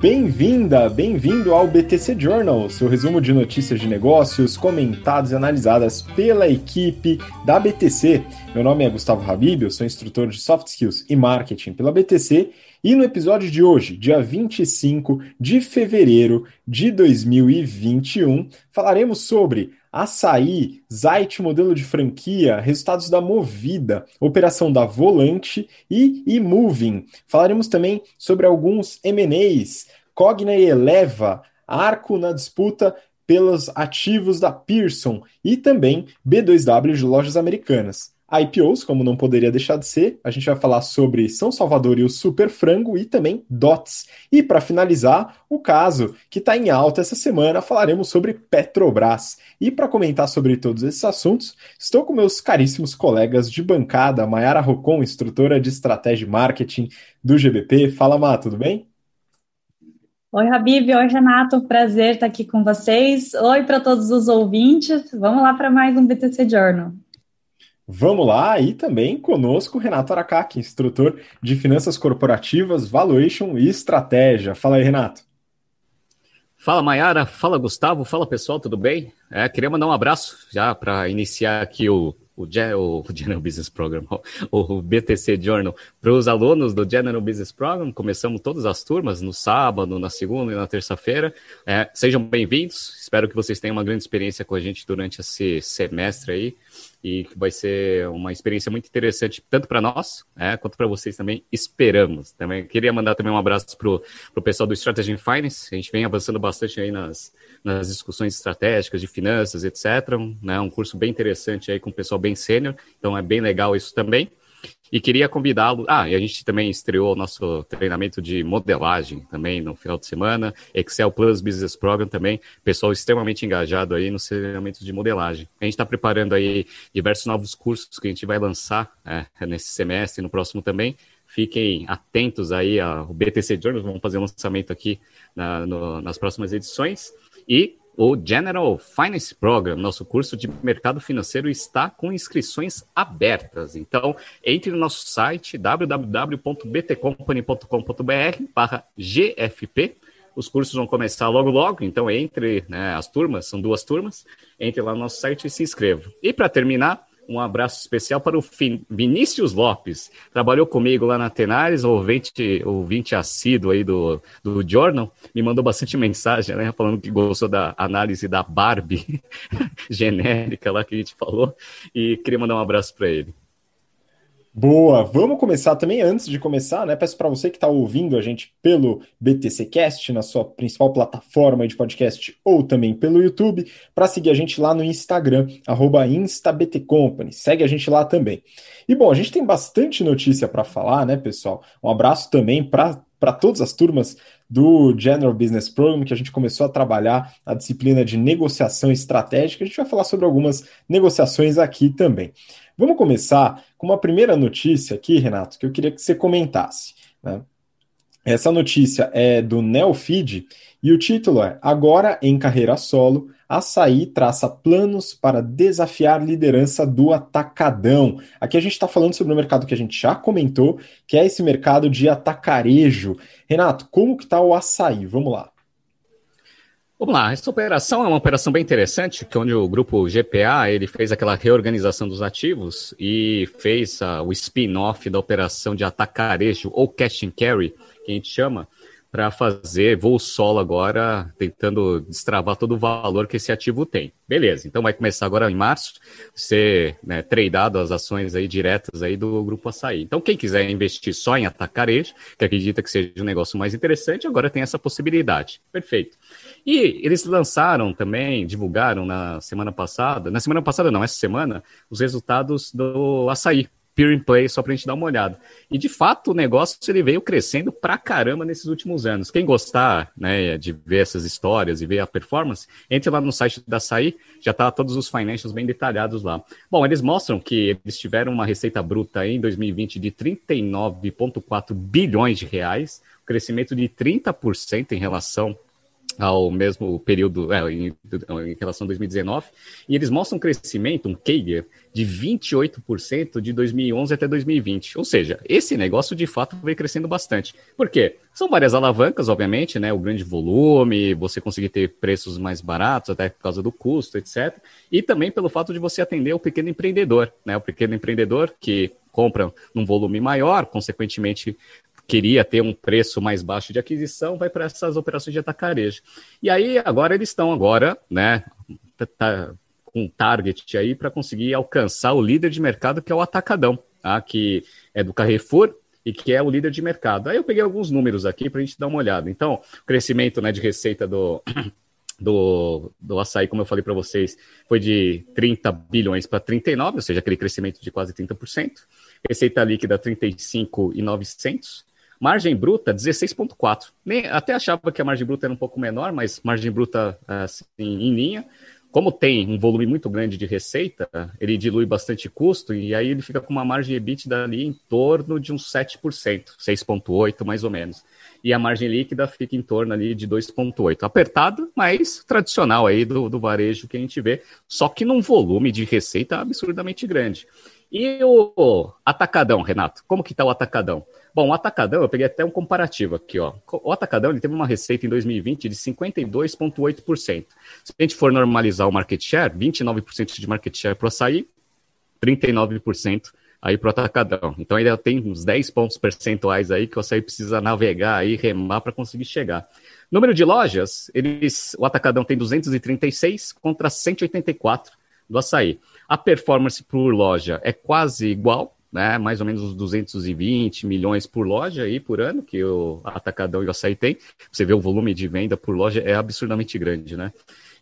Bem-vinda, bem-vindo ao BTC Journal, seu resumo de notícias de negócios comentadas e analisadas pela equipe da BTC. Meu nome é Gustavo Habib, eu sou instrutor de Soft Skills e Marketing pela BTC e no episódio de hoje, dia 25 de fevereiro de 2021, falaremos sobre Açaí, Zait modelo de franquia, resultados da Movida, operação da Volante e eMoving. Falaremos também sobre alguns M&As, Cogna e Eleva, Arco na disputa pelos ativos da Pearson e também B2W de lojas americanas. IPOs, como não poderia deixar de ser, a gente vai falar sobre São Salvador e o Super Frango e também DOTS. E para finalizar, o caso que está em alta essa semana, falaremos sobre Petrobras. E para comentar sobre todos esses assuntos, estou com meus caríssimos colegas de bancada, Mayara Rocon, instrutora de estratégia e marketing do GBP. Fala, Má, tudo bem? Oi, Habib. Oi, Renato. Prazer estar aqui com vocês. Oi para todos os ouvintes. Vamos lá para mais um BTC Journal. Vamos lá, e também conosco Renato Aracaki, instrutor de Finanças Corporativas, Valuation e Estratégia. Fala aí, Renato. Fala, Mayara. Fala, Gustavo. Fala, pessoal, tudo bem? É, queria mandar um abraço já para iniciar aqui o, o, o, General Business Program, o, BTC Journal, para os alunos do General Business Program. Começamos todas as turmas no sábado, na segunda e na terça-feira. É, sejam bem-vindos. Espero que vocês tenham uma grande experiência com a gente durante esse semestre aí e que vai ser uma experiência muito interessante, tanto para nós, né, quanto para vocês também, esperamos. Também queria mandar também um abraço para o pessoal do Strategy Finance, a gente vem avançando bastante aí nas, nas discussões estratégicas de finanças, etc. Né, um curso bem interessante aí com o pessoal bem sênior, então é bem legal isso também. E queria convidá-lo. Ah, e a gente também estreou o nosso treinamento de modelagem também no final de semana. Excel Plus Business Program também. Pessoal extremamente engajado aí no treinamento de modelagem. A gente está preparando aí diversos novos cursos que a gente vai lançar é, nesse semestre e no próximo também. Fiquem atentos aí ao BTC Journals. Vamos fazer um lançamento aqui na, no, nas próximas edições. E o General Finance Program, nosso curso de mercado financeiro, está com inscrições abertas. Então, entre no nosso site www.btcompany.com.br/gfp. Os cursos vão começar logo logo, então entre né, as turmas, são duas turmas, entre lá no nosso site e se inscreva. E para terminar, um abraço especial para o Vinícius Lopes. Trabalhou comigo lá na Tenares, ouvinte, ouvinte assíduo aí do, do Journal. Me mandou bastante mensagem, né? Falando que gostou da análise da Barbie genérica lá que a gente falou. E queria mandar um abraço para ele. Boa, vamos começar também. Antes de começar, né? Peço para você que está ouvindo a gente pelo BTC Cast, na sua principal plataforma de podcast, ou também pelo YouTube, para seguir a gente lá no Instagram, InstaBTCompany. Segue a gente lá também. E bom, a gente tem bastante notícia para falar, né, pessoal? Um abraço também para para todas as turmas do General Business Program, que a gente começou a trabalhar a disciplina de negociação estratégica. A gente vai falar sobre algumas negociações aqui também. Vamos começar com uma primeira notícia aqui, Renato, que eu queria que você comentasse. Né? Essa notícia é do Neofeed e o título é Agora em carreira solo, Açaí traça planos para desafiar liderança do atacadão. Aqui a gente está falando sobre um mercado que a gente já comentou, que é esse mercado de atacarejo. Renato, como que está o açaí? Vamos lá. Vamos lá, essa operação é uma operação bem interessante, que onde o grupo GPA ele fez aquela reorganização dos ativos e fez uh, o spin-off da operação de atacarejo ou cash and carry, que a gente chama, para fazer voo solo agora, tentando destravar todo o valor que esse ativo tem. Beleza, então vai começar agora em março, ser né, tradeado as ações aí diretas aí do Grupo Açaí. Então quem quiser investir só em atacarejo, que acredita que seja um negócio mais interessante, agora tem essa possibilidade. Perfeito. E eles lançaram também, divulgaram na semana passada, na semana passada não, essa semana, os resultados do açaí, Peer in Play, só para a gente dar uma olhada. E de fato o negócio ele veio crescendo pra caramba nesses últimos anos. Quem gostar né, de ver essas histórias e ver a performance, entre lá no site da Açaí, já tá todos os financials bem detalhados lá. Bom, eles mostram que eles tiveram uma receita bruta em 2020 de 39,4 bilhões de reais, crescimento de 30% em relação ao mesmo período, é, em, em, relação a 2019, e eles mostram um crescimento, um CAGR, de 28% de 2011 até 2020. Ou seja, esse negócio de fato veio crescendo bastante. Por quê? São várias alavancas, obviamente, né? O grande volume, você conseguir ter preços mais baratos, até por causa do custo, etc. E também pelo fato de você atender o pequeno empreendedor, né? O pequeno empreendedor que compra num volume maior, consequentemente queria ter um preço mais baixo de aquisição, vai para essas operações de atacarejo. E aí, agora eles estão agora, né, tá, tá com um target aí para conseguir alcançar o líder de mercado, que é o Atacadão, tá? que é do Carrefour, e que é o líder de mercado. Aí eu peguei alguns números aqui para a gente dar uma olhada. Então, o crescimento né, de receita do, do, do açaí, como eu falei para vocês, foi de 30 bilhões para 39, ou seja, aquele crescimento de quase 30%. Receita líquida 35,900. Margem bruta, 16,4. Até achava que a margem bruta era um pouco menor, mas margem bruta assim, em linha. Como tem um volume muito grande de receita, ele dilui bastante custo e aí ele fica com uma margem EBITDA ali em torno de uns 7%, 6,8% mais ou menos. E a margem líquida fica em torno ali de 2,8%. Apertado, mas tradicional aí do, do varejo que a gente vê, só que num volume de receita absurdamente grande. E o atacadão, Renato? Como que está o atacadão? Bom, o Atacadão, eu peguei até um comparativo aqui, ó. O Atacadão ele teve uma receita em 2020 de 52,8%. Se a gente for normalizar o market share, 29% de market share para o açaí, 39% aí para o Atacadão. Então ainda tem uns 10 pontos percentuais aí que o açaí precisa navegar aí, remar para conseguir chegar. Número de lojas, eles, o Atacadão tem 236 contra 184 do açaí. A performance por loja é quase igual, né, mais ou menos uns 220 milhões por loja aí por ano, que o Atacadão e o Açaí tem. Você vê o volume de venda por loja é absurdamente grande, né?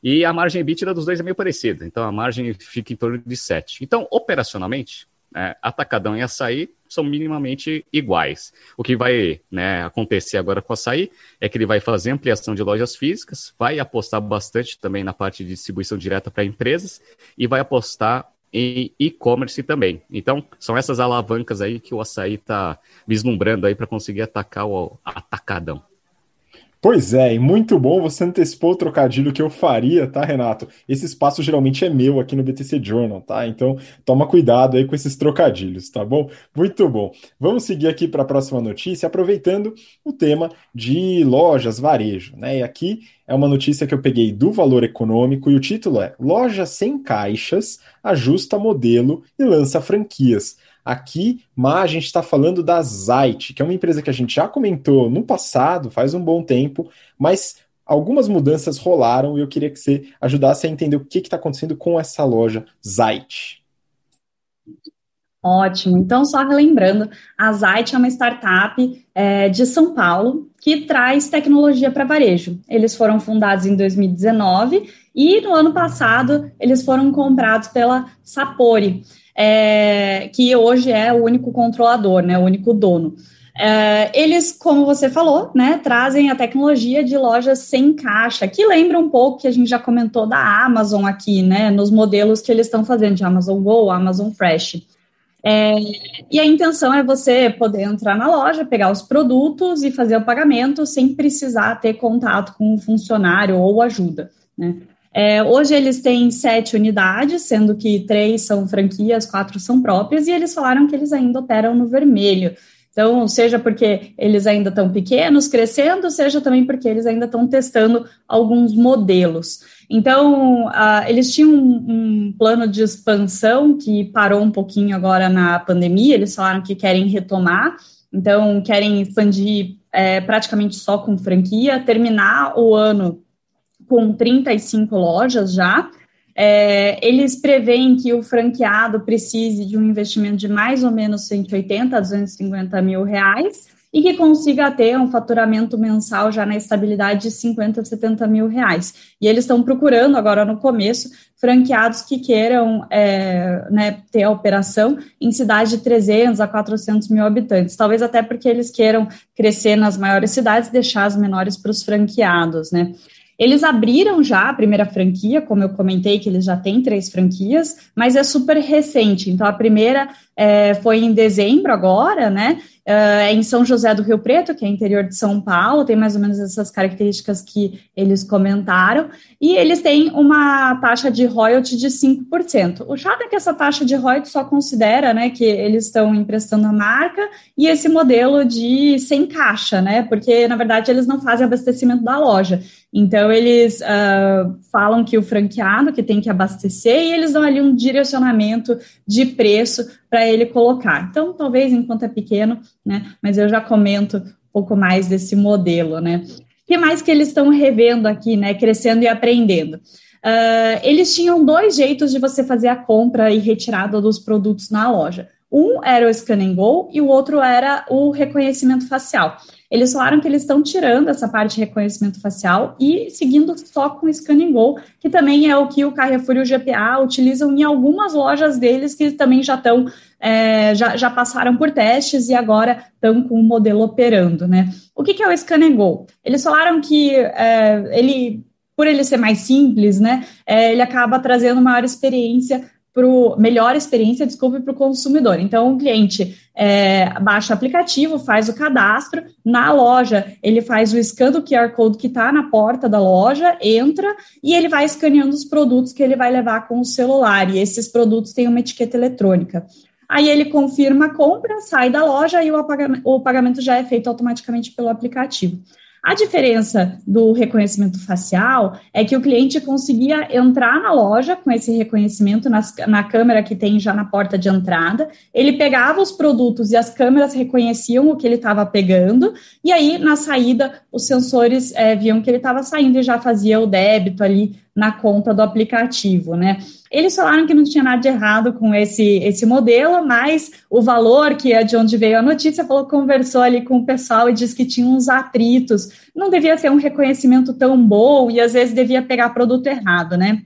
E a margem EBITDA dos dois é meio parecida, então a margem fica em torno de 7. Então, operacionalmente, é, Atacadão e Açaí são minimamente iguais. O que vai né, acontecer agora com o Açaí é que ele vai fazer ampliação de lojas físicas, vai apostar bastante também na parte de distribuição direta para empresas e vai apostar em e-commerce também. Então, são essas alavancas aí que o açaí está vislumbrando aí para conseguir atacar o atacadão. Pois é, e muito bom, você antecipou o trocadilho que eu faria, tá, Renato? Esse espaço geralmente é meu aqui no BTC Journal, tá? Então, toma cuidado aí com esses trocadilhos, tá bom? Muito bom. Vamos seguir aqui para a próxima notícia, aproveitando o tema de lojas, varejo, né? E aqui é uma notícia que eu peguei do Valor Econômico e o título é Loja sem caixas ajusta modelo e lança franquias. Aqui, mas a gente está falando da Zait, que é uma empresa que a gente já comentou no passado, faz um bom tempo, mas algumas mudanças rolaram e eu queria que você ajudasse a entender o que está acontecendo com essa loja Zait. Ótimo. Então, só relembrando, a Zait é uma startup é, de São Paulo que traz tecnologia para varejo. Eles foram fundados em 2019 e no ano passado eles foram comprados pela Sapori é, que hoje é o único controlador, né, o único dono. É, eles, como você falou, né, trazem a tecnologia de lojas sem caixa, que lembra um pouco que a gente já comentou da Amazon aqui, né, nos modelos que eles estão fazendo de Amazon Go, Amazon Fresh. É, e a intenção é você poder entrar na loja, pegar os produtos e fazer o pagamento sem precisar ter contato com um funcionário ou ajuda. Né? É, hoje eles têm sete unidades, sendo que três são franquias, quatro são próprias, e eles falaram que eles ainda operam no vermelho. Então, seja porque eles ainda estão pequenos, crescendo, seja também porque eles ainda estão testando alguns modelos. Então, uh, eles tinham um, um, plano de expansão que parou um pouquinho agora na pandemia, eles falaram que querem retomar, então querem expandir é, praticamente só com franquia, terminar o ano com 35 lojas já. É, eles preveem que o franqueado precise de um investimento de mais ou menos 180 a 250 mil reais e que consiga ter um faturamento mensal já na estabilidade de 50 a 70 mil reais. E eles estão procurando agora no começo franqueados que queiram é, né, ter a operação em cidades de 300 a 400 mil habitantes, talvez até porque eles queiram crescer nas maiores cidades e deixar as menores para os franqueados, né? Eles abriram já a primeira franquia, como eu comentei, que eles já têm três franquias, mas é super recente. Então, a primeira é, foi em dezembro agora, né? É em São José do Rio Preto, que é interior de São Paulo, tem mais ou menos essas características que eles comentaram, e eles têm uma taxa de royalty de 5%. O chato é que essa taxa de royalty só considera né, que eles estão emprestando a marca e esse modelo de sem caixa, né? Porque, na verdade, eles não fazem abastecimento da loja. Então, eles uh, falam que o franqueado que tem que abastecer e eles dão ali um direcionamento de preço para ele colocar. Então, talvez enquanto é pequeno, né? Mas eu já comento um pouco mais desse modelo, né? O que mais que eles estão revendo aqui, né? Crescendo e aprendendo. Uh, eles tinham dois jeitos de você fazer a compra e retirada dos produtos na loja. Um era o Scan and Go e o outro era o reconhecimento facial. Eles falaram que eles estão tirando essa parte de reconhecimento facial e seguindo só com o Scan and Go, que também é o que o Carrefour e o GPA utilizam em algumas lojas deles que também já estão é, já, já passaram por testes e agora estão com o modelo operando, né? O que, que é o Scan and Go? Eles falaram que é, ele por ele ser mais simples, né, é, ele acaba trazendo maior experiência para melhor experiência, desculpe, para o consumidor. Então, o cliente é, baixa o aplicativo, faz o cadastro, na loja ele faz o scan do QR Code que está na porta da loja, entra e ele vai escaneando os produtos que ele vai levar com o celular. E esses produtos têm uma etiqueta eletrônica. Aí ele confirma a compra, sai da loja e o o pagamento já é feito automaticamente pelo aplicativo. A diferença do reconhecimento facial é que o cliente conseguia entrar na loja com esse reconhecimento nas, na câmera que tem já na porta de entrada, ele pegava os produtos e as câmeras reconheciam o que ele estava pegando, e aí na saída os sensores é, viam que ele estava saindo e já fazia o débito ali na conta do aplicativo, né? Eles falaram que não tinha nada de errado com esse, esse modelo, mas o valor, que é de onde veio a notícia, falou conversou ali com o pessoal e disse que tinha uns atritos. Não devia ser um reconhecimento tão bom e às vezes devia pegar produto errado, né?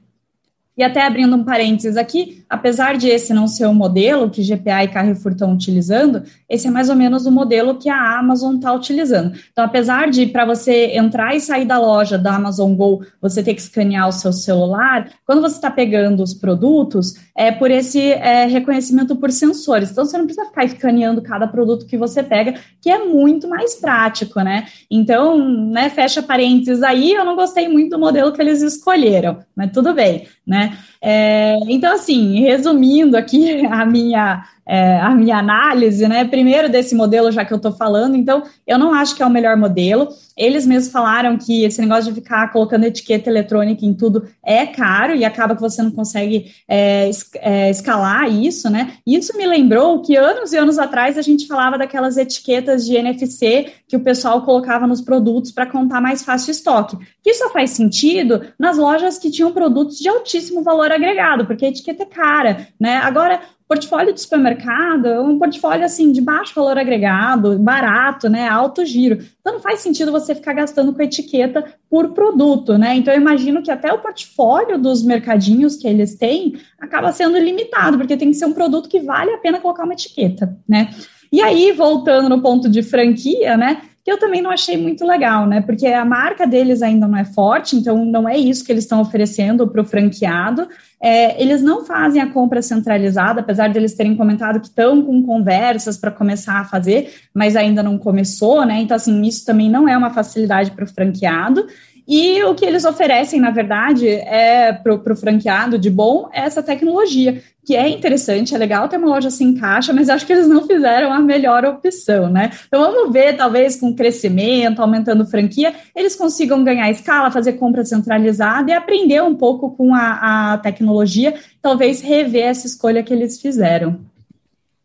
E até abrindo um parênteses aqui, apesar de esse não ser o modelo que GPA e Carrefour estão utilizando, esse é mais ou menos o modelo que a Amazon está utilizando. Então, apesar de para você entrar e sair da loja da Amazon Go, você ter que escanear o seu celular, quando você está pegando os produtos, é por esse é, reconhecimento por sensores. Então, você não precisa ficar escaneando cada produto que você pega, que é muito mais prático, né? Então, né, fecha parênteses aí, eu não gostei muito do modelo que eles escolheram, mas tudo bem, né? É, então, assim, resumindo aqui a minha, é, a minha análise, né? Primeiro desse modelo, já que eu estou falando, então, eu não acho que é o melhor modelo. Eles mesmos falaram que esse negócio de ficar colocando etiqueta eletrônica em tudo é caro e acaba que você não consegue é, é, escalar isso, né? Isso me lembrou que anos e anos atrás a gente falava daquelas etiquetas de NFC que o pessoal colocava nos produtos para contar mais fácil estoque. Que só faz sentido nas lojas que tinham produtos de altíssimo valor agregado, porque a etiqueta é cara, né? Agora, portfólio de supermercado é um portfólio assim de baixo valor agregado, barato, né, alto giro. Então não faz sentido você ficar gastando com etiqueta por produto, né? Então eu imagino que até o portfólio dos mercadinhos que eles têm acaba sendo limitado, porque tem que ser um produto que vale a pena colocar uma etiqueta, né? E aí, voltando no ponto de franquia, né? Que eu também não achei muito legal, né? Porque a marca deles ainda não é forte, então não é isso que eles estão oferecendo para o franqueado. É, eles não fazem a compra centralizada, apesar de eles terem comentado que estão com conversas para começar a fazer, mas ainda não começou, né? Então, assim, isso também não é uma facilidade para o franqueado. E o que eles oferecem, na verdade, é para o franqueado de bom é essa tecnologia, que é interessante, é legal ter uma loja sem caixa, mas acho que eles não fizeram a melhor opção, né? Então vamos ver, talvez com crescimento, aumentando franquia, eles consigam ganhar escala, fazer compra centralizada e aprender um pouco com a, a tecnologia, talvez rever essa escolha que eles fizeram.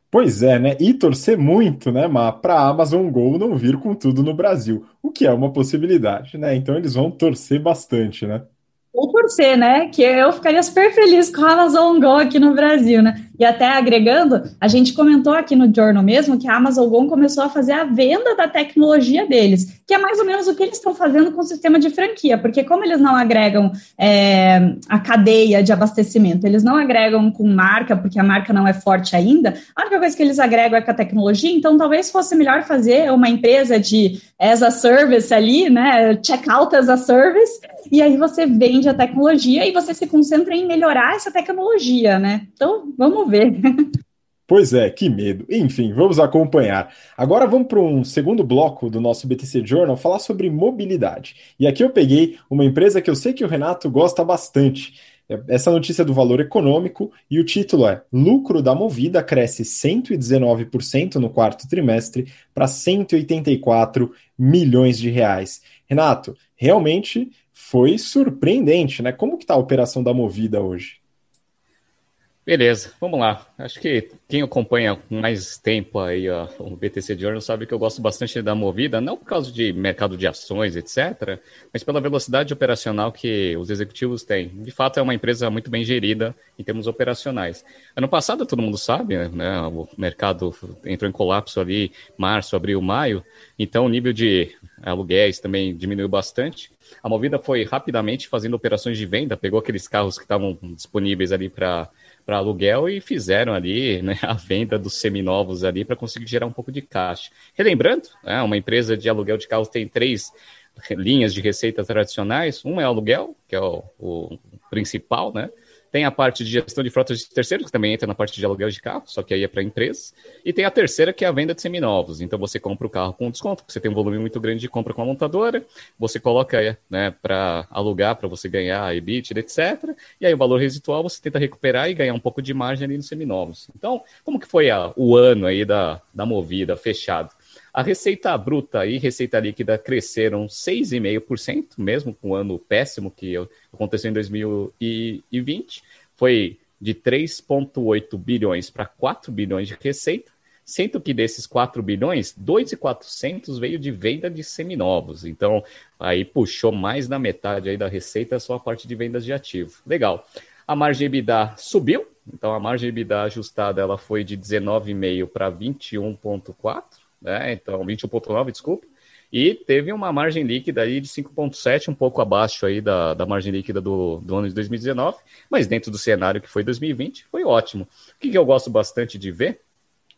Pois é, né? E torcer muito, né, para a Amazon Go não vir com tudo no Brasil, o que é uma possibilidade, né? Então eles vão torcer bastante, né? Ou torcer, né? Que eu ficaria super feliz com a Amazon Go aqui no Brasil, né? E até agregando, a gente comentou aqui no Journal mesmo que a Amazon Go começou a fazer a venda da tecnologia deles, que é mais ou menos o que eles estão fazendo com o sistema de franquia, porque como eles não agregam é, a cadeia de abastecimento, eles não agregam com marca, porque a marca não é forte ainda, a única coisa que eles agregam é com a tecnologia, então talvez fosse melhor fazer uma empresa de as a service ali, né? Checkout as a service, e aí você vende a tecnologia e você se concentra em melhorar essa tecnologia, né? Então, vamos ver. Pois é, que medo. Enfim, vamos acompanhar. Agora vamos para um segundo bloco do nosso BTC Journal falar sobre mobilidade. E aqui eu peguei uma empresa que eu sei que o Renato gosta bastante. Essa notícia é do valor econômico e o título é: Lucro da Movida cresce 119% no quarto trimestre para 184 milhões de reais. Renato, realmente foi surpreendente, né? Como que está a operação da Movida hoje? Beleza, vamos lá. Acho que quem acompanha com mais tempo aí ó, o BTC Journal sabe que eu gosto bastante da Movida, não por causa de mercado de ações, etc., mas pela velocidade operacional que os executivos têm. De fato, é uma empresa muito bem gerida em termos operacionais. Ano passado, todo mundo sabe, né, o mercado entrou em colapso ali março, abril, maio, então o nível de aluguéis também diminuiu bastante. A Movida foi rapidamente fazendo operações de venda, pegou aqueles carros que estavam disponíveis ali para para aluguel e fizeram ali né, a venda dos seminovos ali para conseguir gerar um pouco de caixa. Relembrando, né, uma empresa de aluguel de carros tem três linhas de receita tradicionais. Um é aluguel, que é o, o principal, né? Tem a parte de gestão de frotas de terceiros, que também entra na parte de aluguel de carro, só que aí é para empresas. E tem a terceira, que é a venda de seminovos. Então você compra o carro com desconto, você tem um volume muito grande de compra com a montadora, você coloca né, para alugar, para você ganhar EBITDA, etc. E aí o valor residual você tenta recuperar e ganhar um pouco de margem ali nos seminovos. Então, como que foi a, o ano aí da, da movida fechado? A receita bruta e receita líquida cresceram 6,5%, mesmo com o ano péssimo que aconteceu em 2020. Foi de 3,8 bilhões para 4 bilhões de receita, sendo que desses 4 bilhões, 2,400 veio de venda de seminovos. Então, aí puxou mais da metade aí da receita só a parte de vendas de ativo. Legal. A margem EBITDA subiu, então a margem EBITDA ajustada ela foi de 19,5 para 21,4 né? Então, 21,9, desculpa. E teve uma margem líquida aí de 5,7, um pouco abaixo aí da, da margem líquida do, do ano de 2019, mas dentro do cenário que foi 2020, foi ótimo. O que, que eu gosto bastante de ver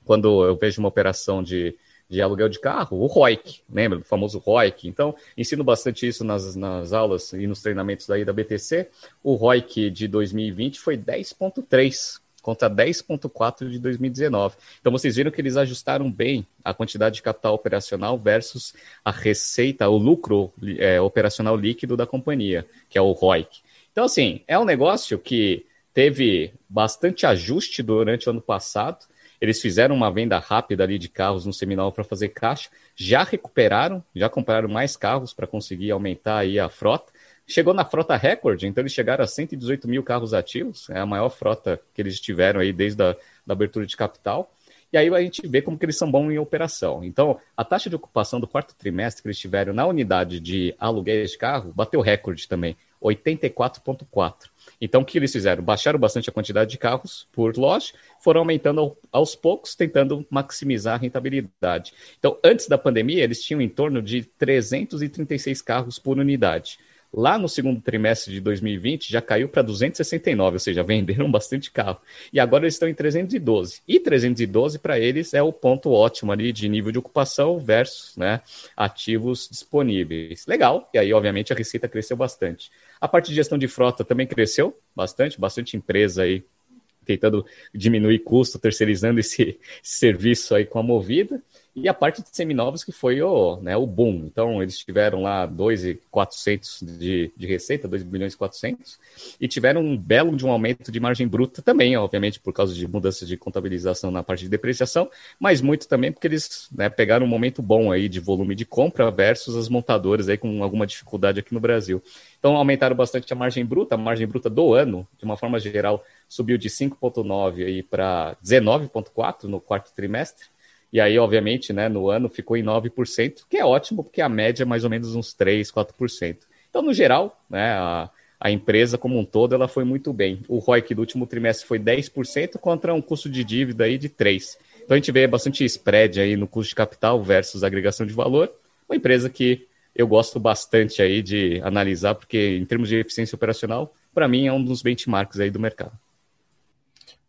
quando eu vejo uma operação de, de aluguel de carro, o ROIC, lembra do famoso ROIC? Então, ensino bastante isso nas, nas aulas e nos treinamentos daí da BTC. O ROIC de 2020 foi 10,3, contra 10,4 de 2019. Então vocês viram que eles ajustaram bem a quantidade de capital operacional versus a receita, o lucro é, operacional líquido da companhia, que é o ROIC. Então, assim, é um negócio que teve bastante ajuste durante o ano passado. Eles fizeram uma venda rápida ali de carros no seminal para fazer caixa, já recuperaram, já compraram mais carros para conseguir aumentar aí a frota Chegou na frota recorde, então eles chegaram a 118 mil carros ativos, é a maior frota que eles tiveram aí desde a da abertura de capital. E aí a gente vê como que eles são bons em operação. Então, a taxa de ocupação do quarto trimestre que eles tiveram na unidade de aluguéis de carro bateu recorde também, 84,4. Então, o que eles fizeram? Baixaram bastante a quantidade de carros por loja, foram aumentando aos poucos, tentando maximizar a rentabilidade. Então, antes da pandemia, eles tinham em torno de 336 carros por unidade. Lá no segundo trimestre de 2020 já caiu para 269, ou seja, venderam bastante carro. E agora eles estão em 312. E 312 para eles é o ponto ótimo ali de nível de ocupação versus né, ativos disponíveis. Legal. E aí, obviamente, a receita cresceu bastante. A parte de gestão de frota também cresceu bastante, bastante empresa aí tentando diminuir custo, terceirizando esse, serviço aí com a Movida. E a parte de seminovos que foi o, né, o boom. Então, eles tiveram lá 2,400 de, de receita, 2 bilhões e 400, e tiveram um belo de um aumento de margem bruta também, obviamente, por causa de mudanças de contabilização na parte de depreciação, mas muito também porque eles né, pegaram um momento bom aí de volume de compra versus as montadoras aí com alguma dificuldade aqui no Brasil. Então, aumentaram bastante a margem bruta, a margem bruta do ano, de uma forma geral, subiu de 5,9 aí para 19,4 no quarto trimestre, e aí, obviamente, né, no ano ficou em 9%, que é ótimo, porque a média é mais ou menos uns 3%, 4%. Então, no geral, né, a, a empresa como um todo ela foi muito bem. O ROIC do último trimestre foi 10% contra um custo de dívida aí de 3%. Então, a gente vê bastante spread aí no custo de capital versus agregação de valor. Uma empresa que eu gosto bastante aí de analisar, porque em termos de eficiência operacional, para mim é um dos benchmarks aí do mercado.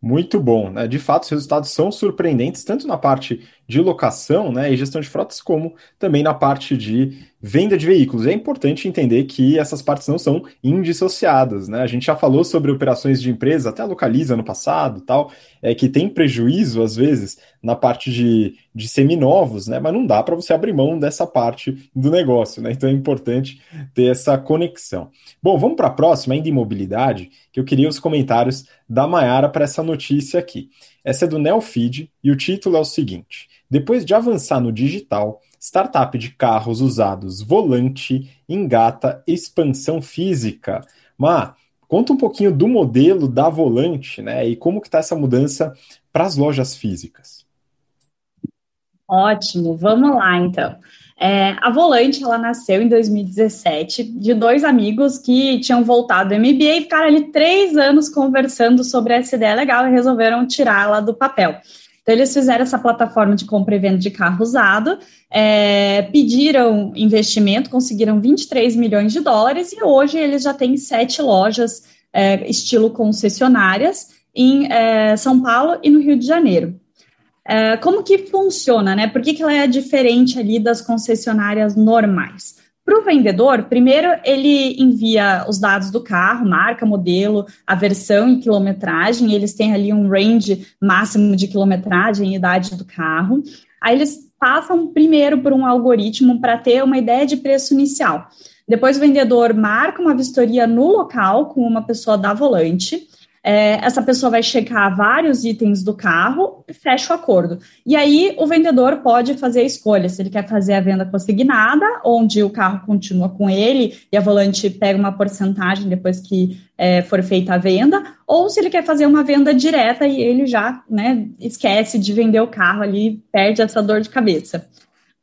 Muito bom, né? De fato, os resultados são surpreendentes, tanto na parte de locação né, e gestão de frotas, como também na parte de venda de veículos. É importante entender que essas partes não são indissociadas, né? A gente já falou sobre operações de empresa, até Localiza no passado, tal, é que tem prejuízo às vezes na parte de, de seminovos, né? Mas não dá para você abrir mão dessa parte do negócio, né? Então é importante ter essa conexão. Bom, vamos para a próxima, ainda em mobilidade, que eu queria os comentários da Maiara para essa notícia aqui. Essa é do Neofeed e o título é o seguinte: Depois de avançar no digital, Startup de carros usados Volante engata expansão física. Má, conta um pouquinho do modelo da Volante, né? E como que está essa mudança para as lojas físicas. Ótimo, vamos lá então. É, a Volante, ela nasceu em 2017 de dois amigos que tinham voltado do MBA e ficaram ali três anos conversando sobre essa ideia legal e resolveram tirá-la do papel. Então, eles fizeram essa plataforma de compra e venda de carro usado, é, pediram investimento, conseguiram 23 milhões de dólares e hoje eles já têm sete lojas é, estilo concessionárias em é, São Paulo e no Rio de Janeiro. É, como que funciona, né? Por que, que ela é diferente ali das concessionárias normais? Para o vendedor, primeiro ele envia os dados do carro, marca, modelo, a versão e quilometragem, eles têm ali um range máximo de quilometragem e idade do carro. Aí eles passam primeiro por um algoritmo para ter uma ideia de preço inicial. Depois o vendedor marca uma vistoria no local com uma pessoa da volante é, essa pessoa vai checar vários itens do carro e fecha o acordo. E aí o vendedor pode fazer a escolha se ele quer fazer a venda consignada, onde o carro continua com ele e a volante pega uma porcentagem depois que é, for feita a venda, ou se ele quer fazer uma venda direta e ele já né, esquece de vender o carro ali, perde essa dor de cabeça.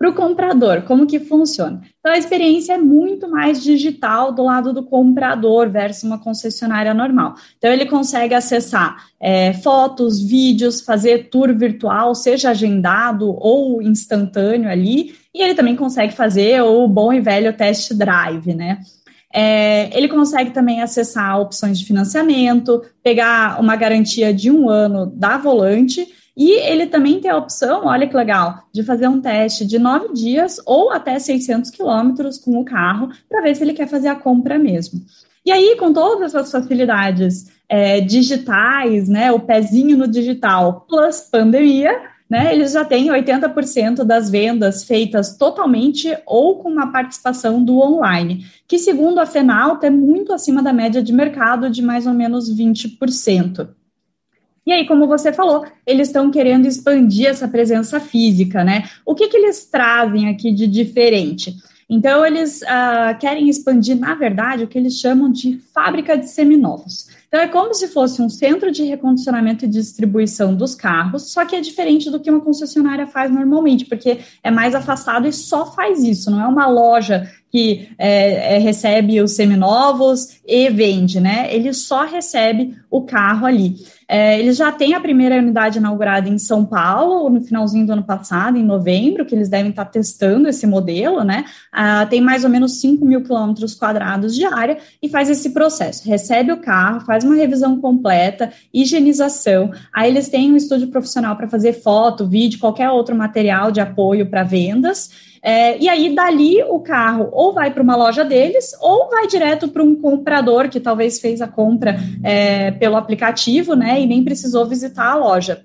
Para o comprador, como que funciona? Então, a experiência é muito mais digital do lado do comprador versus uma concessionária normal. Então, ele consegue acessar é, fotos, vídeos, fazer tour virtual, seja agendado ou instantâneo ali, e ele também consegue fazer o bom e velho test drive, né? É, ele consegue também acessar opções de financiamento, pegar uma garantia de um ano da volante e ele também tem a opção, olha que legal, de fazer um teste de nove dias ou até 600 quilômetros com o carro para ver se ele quer fazer a compra mesmo. E aí, com todas essas facilidades é, digitais, né, o pezinho no digital plus pandemia, né, eles já têm 80% das vendas feitas totalmente ou com uma participação do online, que segundo a Fenalta é muito acima da média de mercado de mais ou menos 20%. E aí, como você falou, eles estão querendo expandir essa presença física, né? O que, que eles trazem aqui de diferente? Então, eles uh, querem expandir, na verdade, o que eles chamam de fábrica de seminovos. Então, é como se fosse um centro de recondicionamento e distribuição dos carros, só que é diferente do que uma concessionária faz normalmente, porque é mais afastado e só faz isso, não é uma loja que é, é, recebe os seminovos e vende, né? Ele só recebe o carro ali. É, já têm a primeira unidade inaugurada em São Paulo, no finalzinho do ano passado, em novembro, que eles devem estar testando esse modelo, né? Ah, tem mais ou menos 5 mil quilômetros quadrados de área e faz esse processo. Recebe o carro, faz uma revisão completa, higienização. Aí eles têm um estúdio profissional para fazer foto, vídeo, qualquer outro material de apoio para vendas. É, e aí, dali, o carro ou vai para uma loja deles, ou vai direto para um comprador que talvez fez a compra é, pelo aplicativo, né, e nem precisou visitar a loja.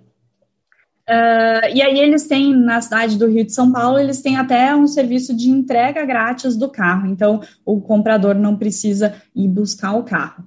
Uh, e aí eles têm, na cidade do Rio de São Paulo, eles têm até um serviço de entrega grátis do carro, então o comprador não precisa ir buscar o carro.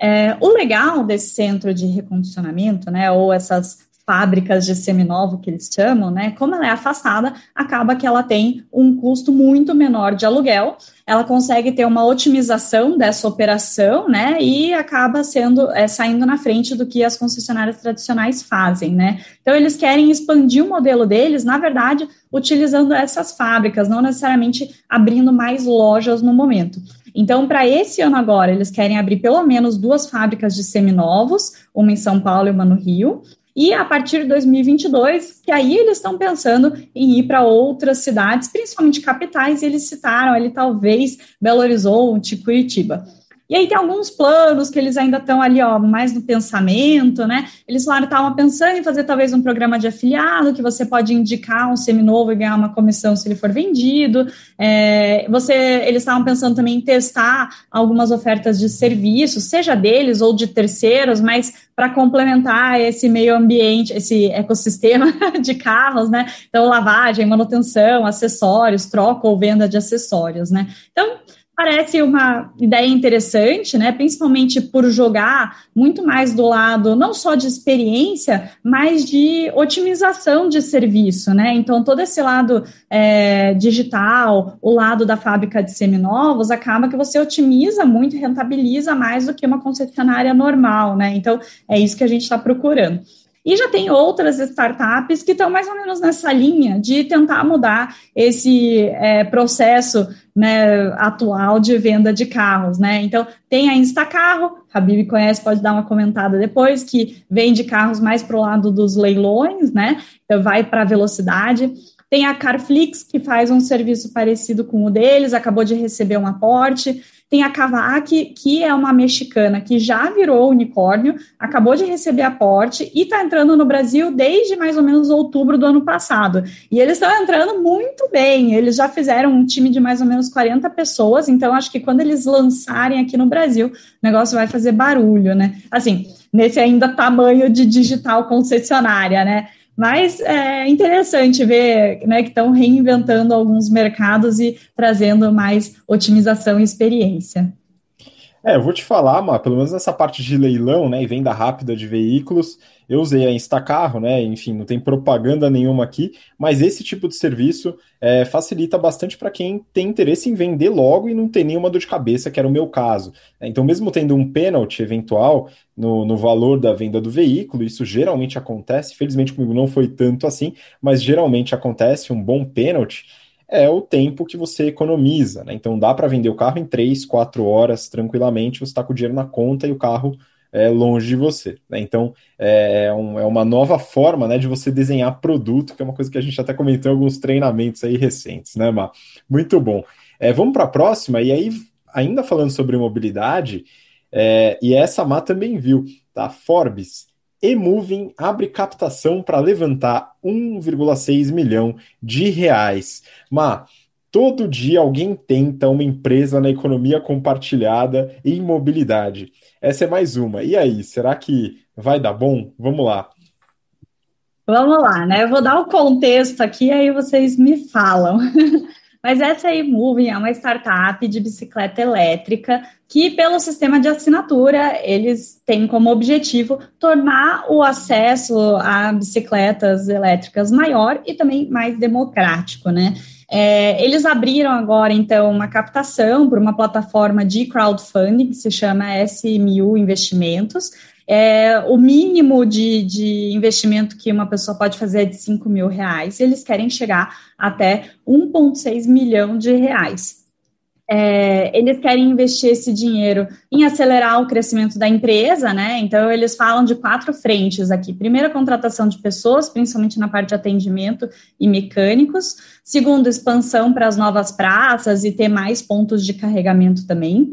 É, o legal desse centro de recondicionamento, né, ou essas fábricas de seminovo que eles chamam, né? Como ela é afastada, acaba que ela tem um custo muito menor de aluguel, ela consegue ter uma otimização dessa operação, né? E acaba sendo é, saindo na frente do que as concessionárias tradicionais fazem, né? Então eles querem expandir o modelo deles, na verdade, utilizando essas fábricas, não necessariamente abrindo mais lojas no momento. Então, para esse ano agora, eles querem abrir pelo menos duas fábricas de seminovos, uma em São Paulo e uma no Rio, e a partir de 2022, que aí eles estão pensando em ir para outras cidades, principalmente capitais, e eles citaram ali talvez Belo Horizonte, Curitiba. E aí tem alguns planos que eles ainda estão ali, ó, mais no pensamento, né? Eles falaram, estavam pensando em fazer talvez um programa de afiliado, que você pode indicar um seminovo e ganhar uma comissão se ele for vendido. É, você, eles estavam pensando também em testar algumas ofertas de serviços, seja deles ou de terceiros, mas para complementar esse meio ambiente, esse ecossistema de carros, né? Então, lavagem, manutenção, acessórios, troca ou venda de acessórios, né? Então, parece uma ideia interessante, né? Principalmente por jogar muito mais do lado não só de experiência, mas de otimização de serviço, né? Então todo esse lado é, digital, o lado da fábrica de seminovos, acaba que você otimiza muito, rentabiliza mais do que uma concessionária normal, né? Então é isso que a gente está procurando. E já tem outras startups que estão mais ou menos nessa linha de tentar mudar esse é, processo né, atual de venda de carros, né? Então, tem a Instacarro, a Bibi conhece, pode dar uma comentada depois, que vende carros mais para o lado dos leilões, né? Então, vai para a velocidade. Tem a Carflix, que faz um serviço parecido com o deles, acabou de receber um aporte. Tem a Kavak, que é uma mexicana que já virou unicórnio, acabou de receber aporte e está entrando no Brasil desde mais ou menos outubro do ano passado. E eles estão entrando muito bem. Eles já fizeram um time de mais ou menos 40 pessoas, então acho que quando eles lançarem aqui no Brasil, o negócio vai fazer barulho, né? Assim, nesse ainda tamanho de digital concessionária, né? Mas é interessante ver né, que estão reinventando alguns mercados e trazendo mais otimização e experiência. É, eu vou te falar, mas pelo menos nessa parte de leilão, né, e venda rápida de veículos, eu usei a Instacarro, né, enfim, não tem propaganda nenhuma aqui, mas esse tipo de serviço é, facilita bastante para quem tem interesse em vender logo e não tem nenhuma dor de cabeça, que era o meu caso. Então, mesmo tendo um pênalti eventual no, no valor da venda do veículo, isso geralmente acontece, felizmente comigo não foi tanto assim, mas geralmente acontece um bom pênalti, é o tempo que você economiza. Né? Então dá para vender o carro em 3, 4 horas tranquilamente, você está com o dinheiro na conta e o carro é longe de você. Né? Então é, um, é, uma nova forma né, de você desenhar produto, que é uma coisa que a gente até comentou em alguns treinamentos aí recentes, né, Mar? Muito bom. É, vamos para a próxima, e aí, ainda falando sobre mobilidade, é, e essa Má também viu, tá? Forbes eMoving abre captação para levantar 1,6 milhão de reais. Mas todo dia alguém tenta uma empresa na economia compartilhada em mobilidade. Essa é mais uma. E aí, será que vai dar bom? Vamos lá. Vamos lá, né? Eu vou dar o contexto aqui, aí vocês me falam. Mas essa aí, Moving, é uma startup de bicicleta elétrica que, pelo sistema de assinatura, eles têm como objetivo tornar o acesso a bicicletas elétricas maior e também mais democrático, né? É, eles abriram agora, então, uma captação por uma plataforma de crowdfunding que se chama SMU Investimentos, é, o mínimo de, de investimento que uma pessoa pode fazer é de 5 mil reais, e eles querem chegar até 1,6 milhão de reais. É, eles querem investir esse dinheiro em acelerar o crescimento da empresa, né? Então, eles falam de quatro frentes aqui. Primeiro, a contratação de pessoas, principalmente na parte de atendimento e mecânicos. Segundo, expansão para as novas praças e ter mais pontos de carregamento também.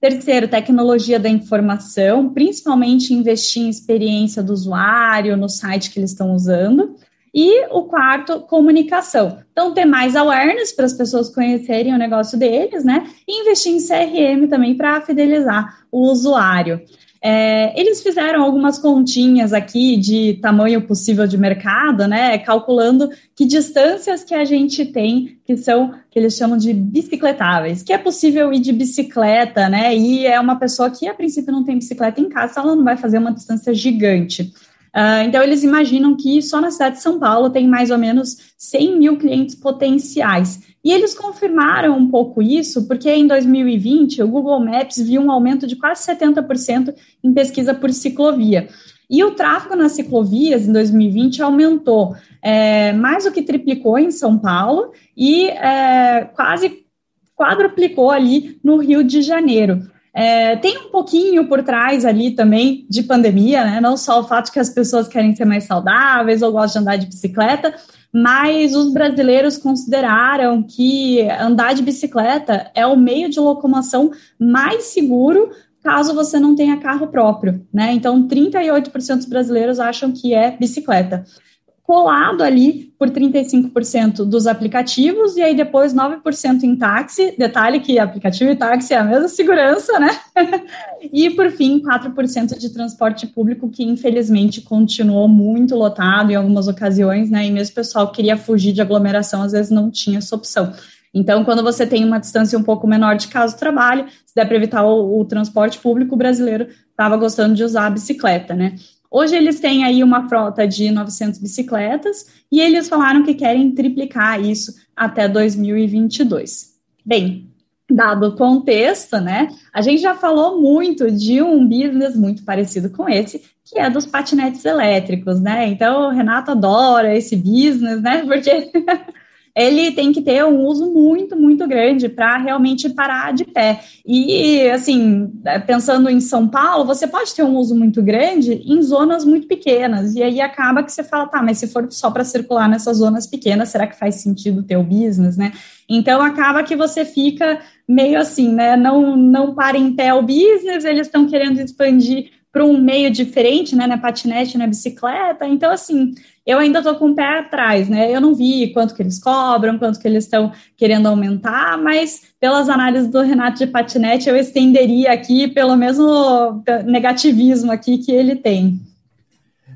Terceiro, tecnologia da informação, principalmente investir em experiência do usuário, no site que eles estão usando. E o quarto, comunicação. Então, ter mais awareness para as pessoas conhecerem o negócio deles, né? E investir em CRM também para fidelizar o usuário. É, eles fizeram algumas continhas aqui de tamanho possível de mercado, né? Calculando que distâncias que a gente tem, que são que eles chamam de bicicletáveis, que é possível ir de bicicleta, né? E é uma pessoa que a princípio não tem bicicleta em casa, ela não vai fazer uma distância gigante. Uh, então, eles imaginam que só na cidade de São Paulo tem mais ou menos 100 mil clientes potenciais. E eles confirmaram um pouco isso, porque em 2020 o Google Maps viu um aumento de quase 70% em pesquisa por ciclovia. E o tráfego nas ciclovias em 2020 aumentou, é, mais do que triplicou em São Paulo e é, quase quadruplicou ali no Rio de Janeiro. É, tem um pouquinho por trás ali também de pandemia, né? Não só o fato que as pessoas querem ser mais saudáveis ou gostam de andar de bicicleta, mas os brasileiros consideraram que andar de bicicleta é o meio de locomoção mais seguro caso você não tenha carro próprio, né? Então, 38% dos brasileiros acham que é bicicleta colado ali por 35% dos aplicativos e aí depois 9% em táxi. Detalhe que aplicativo e táxi é a mesma segurança, né? e por fim, 4% de transporte público que infelizmente continuou muito lotado em algumas ocasiões, né? E mesmo o pessoal queria fugir de aglomeração, às vezes não tinha essa opção. Então, quando você tem uma distância um pouco menor de casa do trabalho, se der para evitar o, o transporte público, o brasileiro estava gostando de usar a bicicleta, né? Hoje eles têm aí uma frota de 900 bicicletas e eles falaram que querem triplicar isso até 2022. Bem, dado o contexto, né, a gente já falou muito de um business muito parecido com esse, que é dos patinetes elétricos, né? Então, o Renato adora esse business, né? Porque ele tem que ter um uso muito, muito grande para realmente parar de pé. E, assim, pensando em São Paulo, você pode ter um uso muito grande em zonas muito pequenas. E aí acaba que você fala, tá, mas se for só para circular nessas zonas pequenas, será que faz sentido ter o business, né? Então acaba que você fica meio assim, né? Não, não para em pé o business, eles estão querendo expandir para um meio diferente, né, na patinete, na bicicleta. Então, assim, eu ainda estou com o pé atrás, né? Eu não vi quanto que eles cobram, quanto que eles estão querendo aumentar, mas pelas análises do Renato de patinete, eu estenderia aqui pelo mesmo negativismo aqui que ele tem.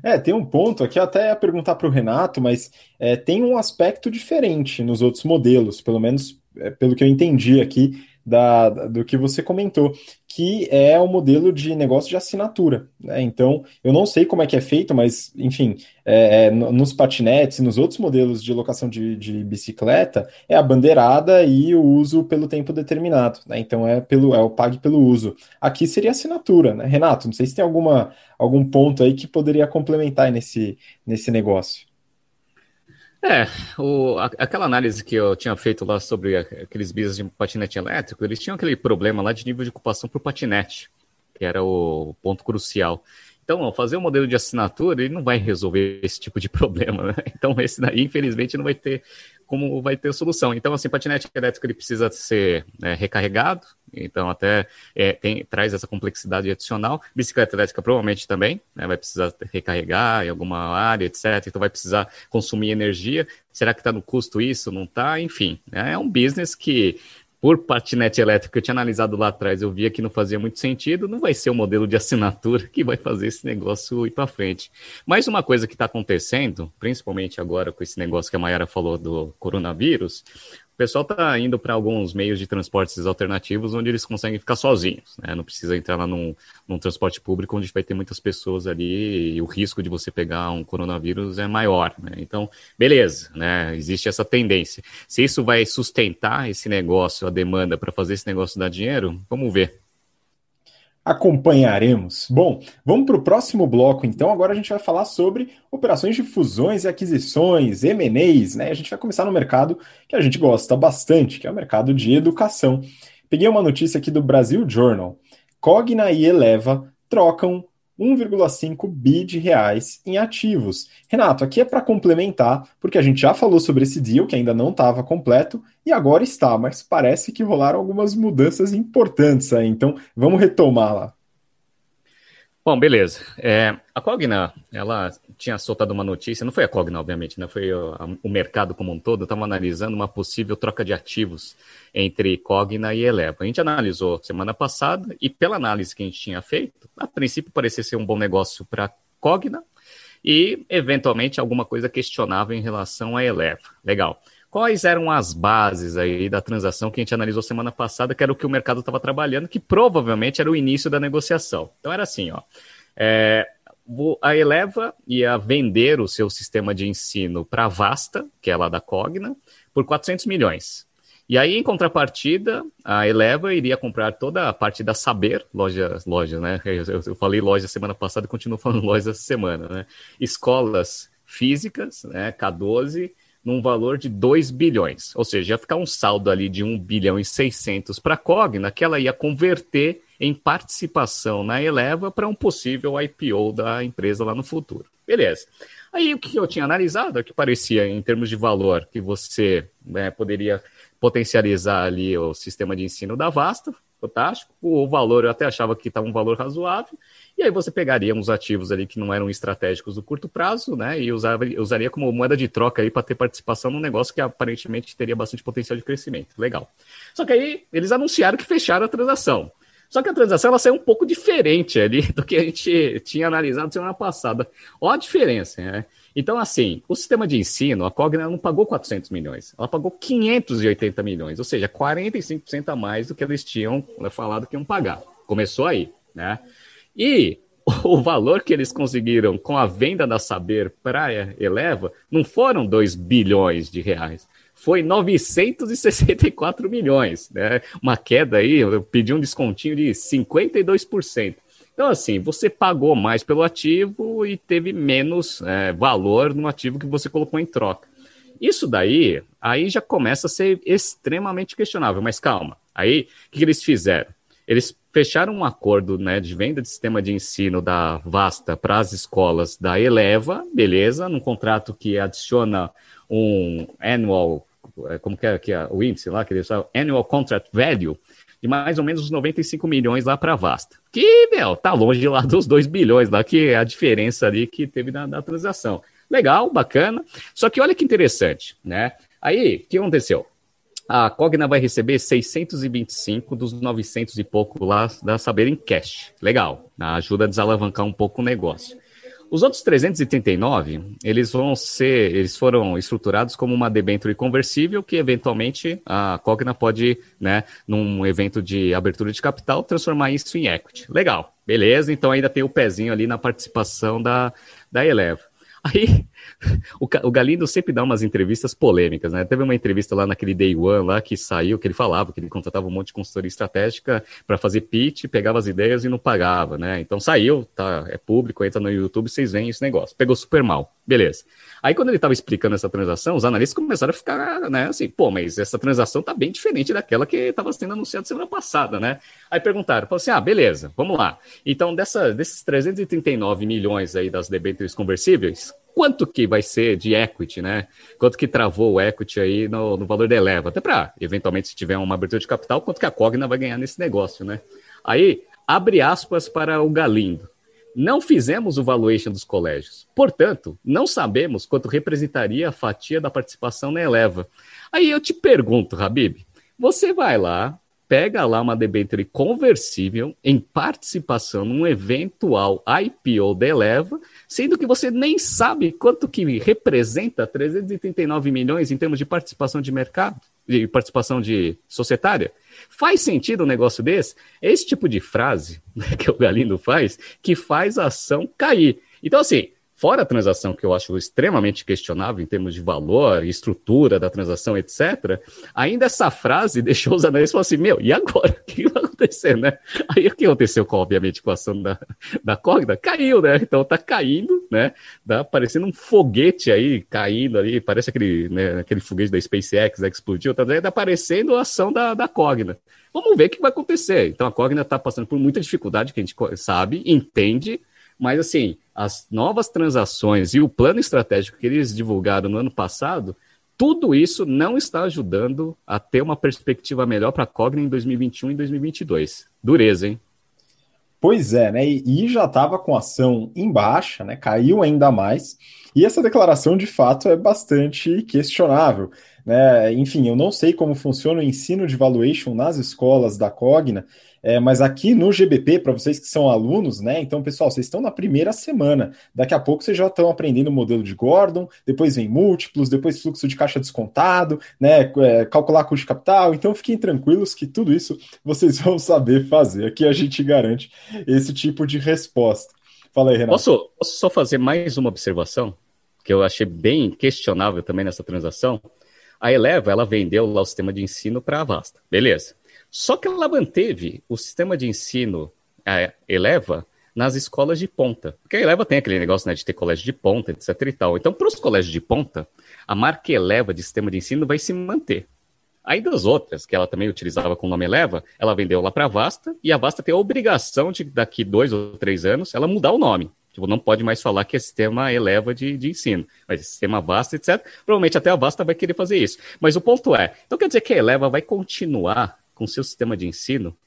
É, tem um ponto aqui, até ia perguntar para o Renato, mas é, tem um aspecto diferente nos outros modelos, pelo menos é, pelo que eu entendi aqui da, do que você comentou, que é o modelo de negócio de assinatura. Né? Então, eu não sei como é que é feito, mas, enfim, é, é nos patinetes e nos outros modelos de locação de, de, bicicleta, é a bandeirada e o uso pelo tempo determinado. Né? Então, é, pelo, é o pague pelo uso. Aqui seria assinatura, né? Renato, não sei se tem alguma, algum ponto aí que poderia complementar nesse, nesse negócio. É, o, aquela análise que eu tinha feito lá sobre aqueles business de patinete elétrico, eles tinham aquele problema lá de nível de ocupação por patinete, que era o ponto crucial. Então, fazer um modelo de assinatura, ele não vai resolver esse tipo de problema, né? Então, esse daí, infelizmente, não vai ter como vai ter solução. Então, assim, patinete elétrico ele precisa ser é, recarregado, então até é, tem, traz essa complexidade adicional. Bicicleta elétrica provavelmente também, né, vai precisar recarregar em alguma área, etc. Então vai precisar consumir energia. Será que está no custo isso? Não está? Enfim, né, é um business que por patinete elétrico que eu tinha analisado lá atrás, eu via que não fazia muito sentido, não vai ser o modelo de assinatura que vai fazer esse negócio ir para frente. Mas uma coisa que está acontecendo, principalmente agora com esse negócio que a Mayara falou do coronavírus, o pessoal está indo para alguns meios de transportes alternativos onde eles conseguem ficar sozinhos, né? Não precisa entrar lá num, num, transporte público onde vai ter muitas pessoas ali e o risco de você pegar um coronavírus é maior, né? Então, beleza, né? Existe essa tendência. Se isso vai sustentar esse negócio, a demanda para fazer esse negócio dar dinheiro, vamos ver acompanharemos. Bom, vamos para o próximo bloco, então. Agora a gente vai falar sobre operações de fusões e aquisições, M&As, né? A gente vai começar no mercado que a gente gosta bastante, que é o mercado de educação. Peguei uma notícia aqui do Brasil Journal. Cogna e Eleva trocam 1,5 bi de reais em ativos. Renato, aqui é para complementar, porque a gente já falou sobre esse deal que ainda não estava completo e agora está, mas parece que rolaram algumas mudanças importantes aí, então vamos retomar lá. Bom, beleza. É, a Cogna, ela tinha soltado uma notícia, não foi a Cogna, obviamente, né? foi o, a, o mercado como um todo, estava analisando uma possível troca de ativos entre Cogna e Eleva. A gente analisou semana passada e pela análise que a gente tinha feito, a princípio parecia ser um bom negócio para Cogna e, eventualmente, alguma coisa questionável em relação a Eleva. Legal. Quais eram as bases aí da transação que a gente analisou semana passada, que era o que o mercado estava trabalhando, que provavelmente era o início da negociação. Então era assim, ó. É, a Eleva ia vender o seu sistema de ensino para a Vasta, que é lá da Cogna, por 400 milhões. E aí, em contrapartida, a Eleva iria comprar toda a parte da Saber, loja, loja né? Eu, eu falei loja semana passada e continuo falando loja essa semana, né? Escolas físicas, né? K12, num valor de 2 bilhões. Ou seja, ia ficar um saldo ali de 1 bilhão e 600 para a Cogna, que ela ia converter em participação na Eleva para um possível IPO da empresa lá no futuro. Beleza. Aí o que eu tinha analisado, é que parecia, em termos de valor, que você né, poderia potencializar ali o sistema de ensino da Vasta, fantástico. O valor eu até achava que estava um valor razoável. E aí você pegaria uns ativos ali que não eram estratégicos do curto prazo, né? E usava, usaria como moeda de troca aí para ter participação num negócio que aparentemente teria bastante potencial de crescimento. Legal. Só que aí eles anunciaram que fecharam a transação. Só que a transação ela saiu um pouco diferente ali do que a gente tinha analisado semana passada. Olha a diferença, né? Então, assim, o sistema de ensino, a Cogna não pagou 400 milhões, ela pagou 580 milhões, ou seja, 45% a mais do que eles tinham falado que iam pagar. Começou aí, né? E o valor que eles conseguiram com a venda da Saber para Eleva não foram 2 bilhões de reais, foi 964 milhões, né? Uma queda aí, eu pedi um descontinho de 52%. Então, assim, você pagou mais pelo ativo e teve menos é, valor no ativo que você colocou em troca. Isso daí, aí já começa a ser extremamente questionável. Mas calma, aí o que eles fizeram? Eles fecharam um acordo né, de venda de sistema de ensino da Vasta para as escolas da Eleva, beleza, num contrato que adiciona um annual, é, como que é, o índice lá, que eles falam, annual contract value, de mais ou menos uns 95 milhões lá para a Vasta. Que, meu, tá longe lá dos 2 bilhões lá, que é a diferença ali que teve na, na transação. Legal, bacana. Só que olha que interessante, né? Aí, o que aconteceu? A Cogna vai receber 625 dos 900 e pouco lá da Saber em cash. Legal, ajuda a desalavancar um pouco o negócio. Os outros 339, eles vão ser, eles foram estruturados como uma debênture conversível que eventualmente a Cogna pode, né, num evento de abertura de capital, transformar isso em equity. Legal, beleza? Então ainda tem o pezinho ali na participação da, da Eleva. Aí, o, o Galindo sempre dá umas entrevistas polêmicas, né? Teve uma entrevista lá naquele Day One lá que saiu, que ele falava que ele contratava um monte de consultoria estratégica para fazer pitch, pegava as ideias e não pagava, né? Então saiu, tá? É público, entra no YouTube, vocês veem esse negócio. Pegou super mal, beleza. Aí quando ele estava explicando essa transação, os analistas começaram a ficar, né, assim, pô, mas essa transação tá bem diferente daquela que estava sendo anunciada semana passada, né? Aí perguntaram, falou assim, ah, beleza, vamos lá. Então, dessa, desses 339 milhões aí das debêntures conversíveis, quanto que vai ser de equity, né? Quanto que travou o equity aí no, no valor da Eleva? Até para, eventualmente, se tiver uma abertura de capital, quanto que a Cogna vai ganhar nesse negócio, né? Aí, abre aspas para o Galindo. Não fizemos o valuation dos colégios. Portanto, não sabemos quanto representaria a fatia da participação na Eleva. Aí eu te pergunto, Habib, você vai lá, pega lá uma debenture conversível em participação num eventual IPO da Eleva, sendo que você nem sabe quanto que representa 339 milhões em termos de participação de mercado, de participação de societária. Faz sentido um negócio desse? É esse tipo de frase né, que o Galindo faz que faz a ação cair. Então, assim, fora a transação que eu acho extremamente questionável em termos de valor, estrutura da transação, etc., ainda essa frase deixou os analistas falar assim, meu, e agora? O que vai acontecer, né? Aí o que aconteceu, com, obviamente, com a ação da, da Cogna? Caiu, né? Então tá caindo, né? Tá parecendo um foguete aí, caindo ali, parece aquele, né, aquele foguete da SpaceX né, que explodiu, tá, tá aparecendo a ação da, da Cogna. Vamos ver o que vai acontecer. Então a Cogna está passando por muita dificuldade, que a gente sabe, entende, mas assim, as novas transações e o plano estratégico que eles divulgaram no ano passado, tudo isso não está ajudando a ter uma perspectiva melhor para a Cogna em 2021 e 2022. Dureza, hein? Pois é, né? E já estava com ação em baixa, né? Caiu ainda mais. E essa declaração, de fato, é bastante questionável. Né? Enfim, eu não sei como funciona o ensino de valuation nas escolas da Cogna, é, mas aqui no GBP, para vocês que são alunos, né? Então, pessoal, vocês estão na primeira semana. Daqui a pouco vocês já estão aprendendo o modelo de Gordon, depois vem múltiplos, depois fluxo de caixa descontado, né? É, calcular custo de capital. Então, fiquem tranquilos que tudo isso vocês vão saber fazer. Aqui a gente garante esse tipo de resposta. Fala aí, Renato. Posso, posso só fazer mais uma observação? Que eu achei bem questionável também nessa transação. A Eleva, ela vendeu lá o sistema de ensino para a Vasta. Beleza. Só que ela manteve o sistema de ensino a Eleva nas escolas de ponta. Porque a Eleva tem aquele negócio né, de ter colégio de ponta, etc e tal. Então, para os colégios de ponta, a marca Eleva de sistema de ensino vai se manter. Ainda as outras, que ela também utilizava com o nome Eleva, ela vendeu lá para a Vasta, e a Vasta tem a obrigação de, daqui dois ou três anos, ela mudar o nome. Tipo, não pode mais falar que é sistema eleva de, de ensino, mas é sistema Vasta, etc. Provavelmente até a Vasta vai querer fazer isso. Mas o ponto é, então quer dizer que a Eleva vai continuar com seu sistema de ensino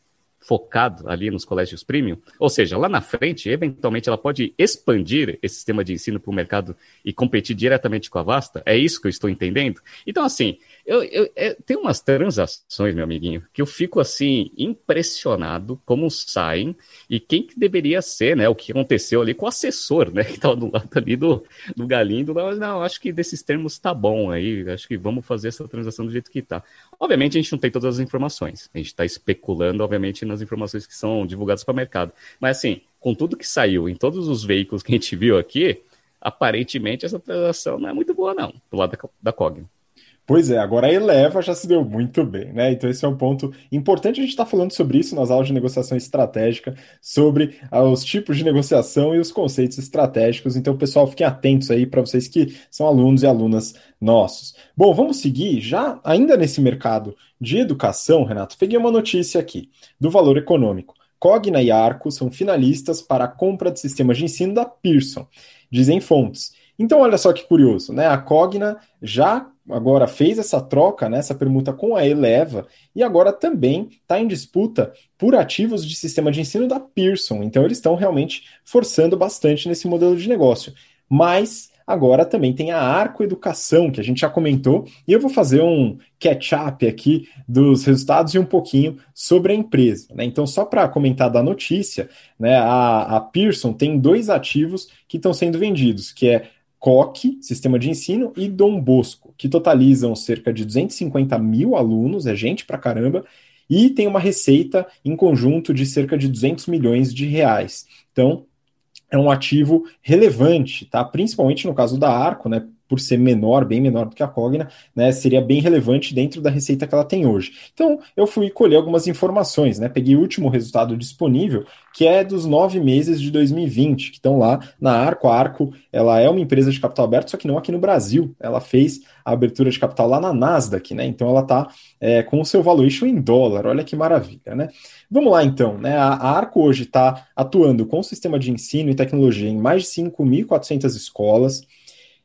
focado ali nos colégios premium, ou seja, lá na frente, eventualmente ela pode expandir esse sistema de ensino para o mercado e competir diretamente com a Vasta? É isso que eu estou entendendo? Então, assim, eu, eu, eu, tem umas transações, meu amiguinho, que eu fico assim impressionado como saem e quem que deveria ser, né? O que aconteceu ali com o assessor, né? Que estava do lado ali do, do Galindo. Mas não, acho que desses termos tá bom aí. Acho que vamos fazer essa transação do jeito que tá. Obviamente a gente não tem todas as informações. A gente está especulando, obviamente, nas informações que são divulgadas para o mercado. Mas assim, com tudo que saiu em todos os veículos que a gente viu aqui, aparentemente essa transação não é muito boa, não, do lado da, da Cogna. Pois é, agora a Eleva já se deu muito bem, né? Então esse é um ponto importante a gente estar tá falando sobre isso nas aulas de negociação estratégica, sobre ah, os tipos de negociação e os conceitos estratégicos. Então, pessoal, fiquem atentos aí para vocês que são alunos e alunas nossos. Bom, vamos seguir já ainda nesse mercado de educação, Renato. Peguei uma notícia aqui do Valor Econômico. Cogna e Arco são finalistas para a compra de sistemas de ensino da Pearson, dizem fontes. Então, olha só que curioso, né? A Cogna já agora fez essa troca, né, essa permuta com a Eleva, e agora também está em disputa por ativos de sistema de ensino da Pearson. Então, eles estão realmente forçando bastante nesse modelo de negócio. Mas agora também tem a Arco Educação, que a gente já comentou, e eu vou fazer um catch-up aqui dos resultados e um pouquinho sobre a empresa. Né? Então, só para comentar da notícia, né, a, a Pearson tem dois ativos que estão sendo vendidos, que é COC, Sistema de Ensino, e Dom Bosco, que totalizam cerca de 250 mil alunos, é gente pra caramba, e tem uma receita em conjunto de cerca de 200 milhões de reais. Então, é um ativo relevante, tá? Principalmente no caso da Arco, né? Por ser menor, bem menor do que a Cogna, né, seria bem relevante dentro da receita que ela tem hoje. Então, eu fui colher algumas informações, né, peguei o último resultado disponível, que é dos nove meses de 2020, que estão lá na Arco. A Arco, ela é uma empresa de capital aberto, só que não aqui no Brasil. Ela fez a abertura de capital lá na Nasdaq, né, então ela está é, com o seu valuation em dólar, olha que maravilha, né. Vamos lá, então, né, a, Arco hoje está atuando com o sistema de ensino e tecnologia em mais de 5.400 escolas,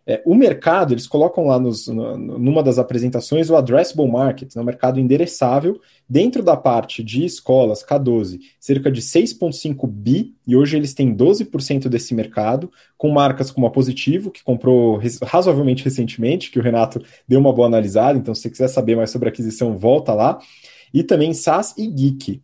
é, o mercado, eles colocam lá nos, numa das apresentações o addressable market, né, o mercado endereçável, dentro da parte de escolas K12, cerca de 6,5 bi, e hoje eles têm 12% desse mercado, com marcas como a Positivo, que comprou razoavelmente recentemente, que o Renato deu uma boa analisada, então se você quiser saber mais sobre a aquisição, volta lá, e também SaaS e Geek.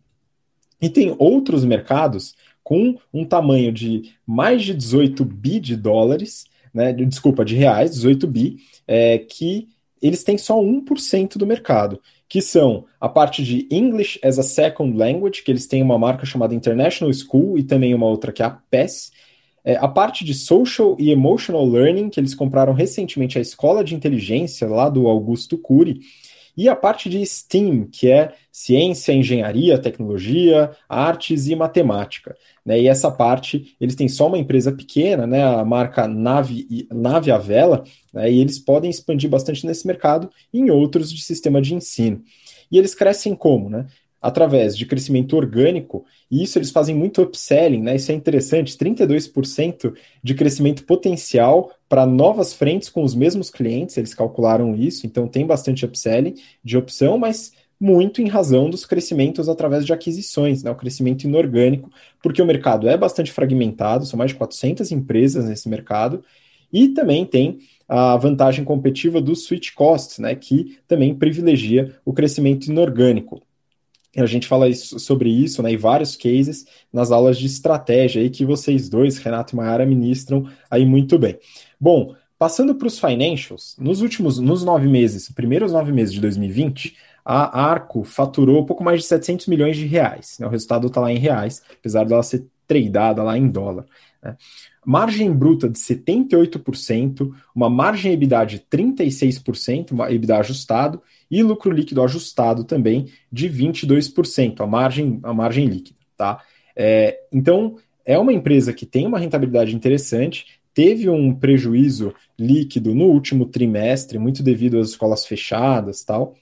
E tem outros mercados com um tamanho de mais de 18 bi de dólares, né, desculpa, de reais, 18 bi, é, que eles têm só 1% do mercado, que são a parte de English as a Second Language, que eles têm uma marca chamada International School e também uma outra que é a PES, é, a parte de Social e Emotional Learning, que eles compraram recentemente a Escola de Inteligência lá do Augusto Cury, e a parte de STEAM, que é ciência, engenharia, tecnologia, artes e matemática. Né? E essa parte, eles têm só uma empresa pequena, né? a marca Nave, Nave à Vela, né? e eles podem expandir bastante nesse mercado e em outros de sistema de ensino. E eles crescem como? Né? através de crescimento orgânico, e isso eles fazem muito upselling, né? Isso é interessante, 32% de crescimento potencial para novas frentes com os mesmos clientes, eles calcularam isso, então tem bastante upselling de opção, mas muito em razão dos crescimentos através de aquisições, né? O crescimento inorgânico, porque o mercado é bastante fragmentado, são mais de 400 empresas nesse mercado, e também tem a vantagem competitiva dos switch costs, né, que também privilegia o crescimento inorgânico. A gente fala isso, sobre isso, né, em vários cases, nas aulas de estratégia aí que vocês dois, Renato e Mayara, ministram aí muito bem. Bom, passando para os financials, nos últimos, nos nove meses, primeiros nove meses de 2020, a Arco faturou pouco mais de 700 milhões de reais. Né, o resultado está lá em reais, apesar dela ser tradeada lá em dólar. Né. Margem bruta de 78%, uma margem EBITDA de 36%, uma EBITDA ajustado, e lucro líquido ajustado também de 22%, a margem, a margem líquida. Tá? É, então, é uma empresa que tem uma rentabilidade interessante, teve um prejuízo líquido no último trimestre, muito devido às escolas fechadas tal,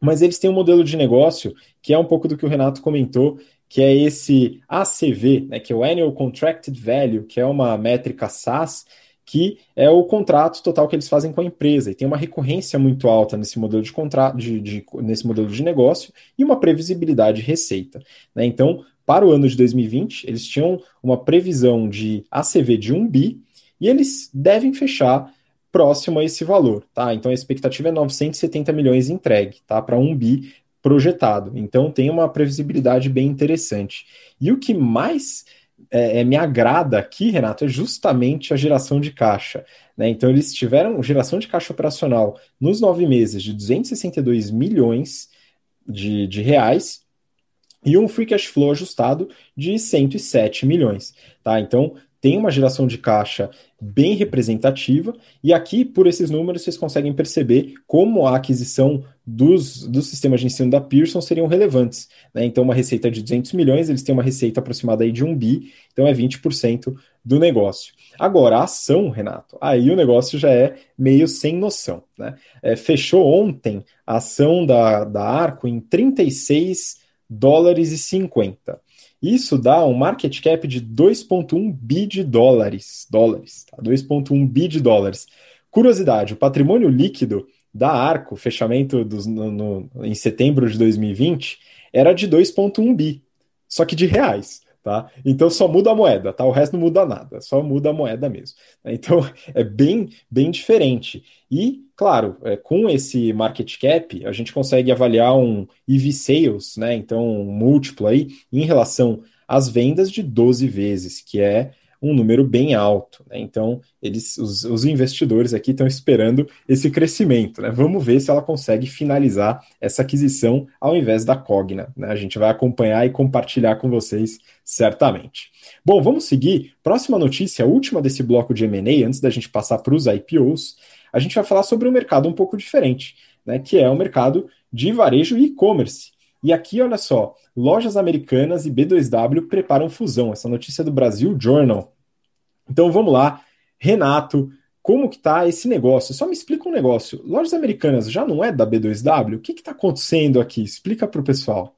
mas eles têm um modelo de negócio que é um pouco do que o Renato comentou, que é esse ACV, né, que é o Annual Contracted Value, que é uma métrica SaaS, que é o contrato total que eles fazem com a empresa. E tem uma recorrência muito alta nesse modelo de contrato, de, de, nesse modelo de negócio, e uma previsibilidade de receita. Né? Então, para o ano de 2020, eles tinham uma previsão de ACV de 1 bi, e eles devem fechar próximo a esse valor, tá? Então a expectativa é 970 milhões entregue, tá? Para 1 bi projetado. Então tem uma previsibilidade bem interessante. E o que mais é, é, me agrada aqui, Renato, é justamente a geração de caixa. Né? Então, eles tiveram geração de caixa operacional nos nove meses de 262 milhões de, de reais e um free cash flow ajustado de 107 milhões. Tá? Então, tem uma geração de caixa bem representativa, e aqui, por esses números, vocês conseguem perceber como a aquisição dos, dos sistemas de ensino da Pearson seriam relevantes. Né? Então, uma receita de 200 milhões, eles têm uma receita aproximada aí de 1 bi, então é 20% do negócio. Agora, a ação, Renato, aí o negócio já é meio sem noção. Né? É, fechou ontem a ação da, da Arco em 36 dólares e 50. Isso dá um market cap de 2,1 bi de dólares. Dólares, tá? 2,1 bi de dólares. Curiosidade: o patrimônio líquido da Arco, fechamento dos, no, no, em setembro de 2020, era de 2,1 bi, só que de reais. Tá? Então só muda a moeda, tá? O resto não muda nada, só muda a moeda mesmo. Então é bem, bem diferente. E, claro, é, com esse market cap, a gente consegue avaliar um EV sales, né? Então, um múltiplo aí em relação às vendas de 12 vezes, que é um número bem alto. Né? Então, eles, os, os, investidores aqui estão esperando esse crescimento. Né? Vamos ver se ela consegue finalizar essa aquisição ao invés da Cogna. Né? A gente vai acompanhar e compartilhar com vocês certamente. Bom, vamos seguir. Próxima notícia, última desse bloco de M&A, antes da gente passar para os IPOs, a gente vai falar sobre um mercado um pouco diferente, né? que é o mercado de varejo e e-commerce. E aqui, olha só, lojas americanas e B2W preparam fusão. Essa notícia é do Brasil Journal. Então vamos lá, Renato, como que tá esse negócio? Só me explica um negócio. Lojas americanas já não é da B2W? O que está acontecendo aqui? Explica para o pessoal.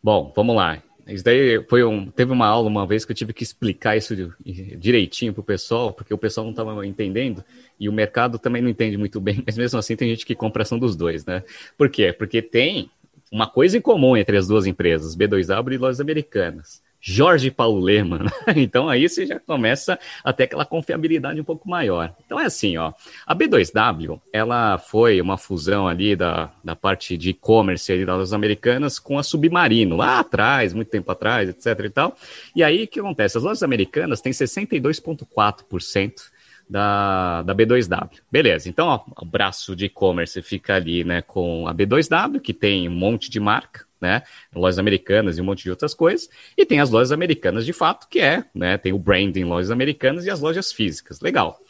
Bom, vamos lá. Isso daí foi um, teve uma aula uma vez que eu tive que explicar isso direitinho para o pessoal, porque o pessoal não estava entendendo e o mercado também não entende muito bem, mas mesmo assim tem gente que compra ação dos dois, né? Por quê? Porque tem uma coisa em comum entre as duas empresas, B2W e Lojas Americanas. Jorge Paulo Lehmann. Então aí você já começa a ter aquela confiabilidade um pouco maior. Então é assim, ó. A B2W, ela foi uma fusão ali da, da parte de e-commerce das americanas com a Submarino, lá atrás, muito tempo atrás, etc e tal. E aí o que acontece? As lojas americanas têm 62,4% da, da B2W. Beleza, então ó, o braço de e-commerce fica ali né, com a B2W, que tem um monte de marca, né? Lojas americanas e um monte de outras coisas. E tem as lojas americanas de fato, que é, né? Tem o branding lojas americanas e as lojas físicas. Legal.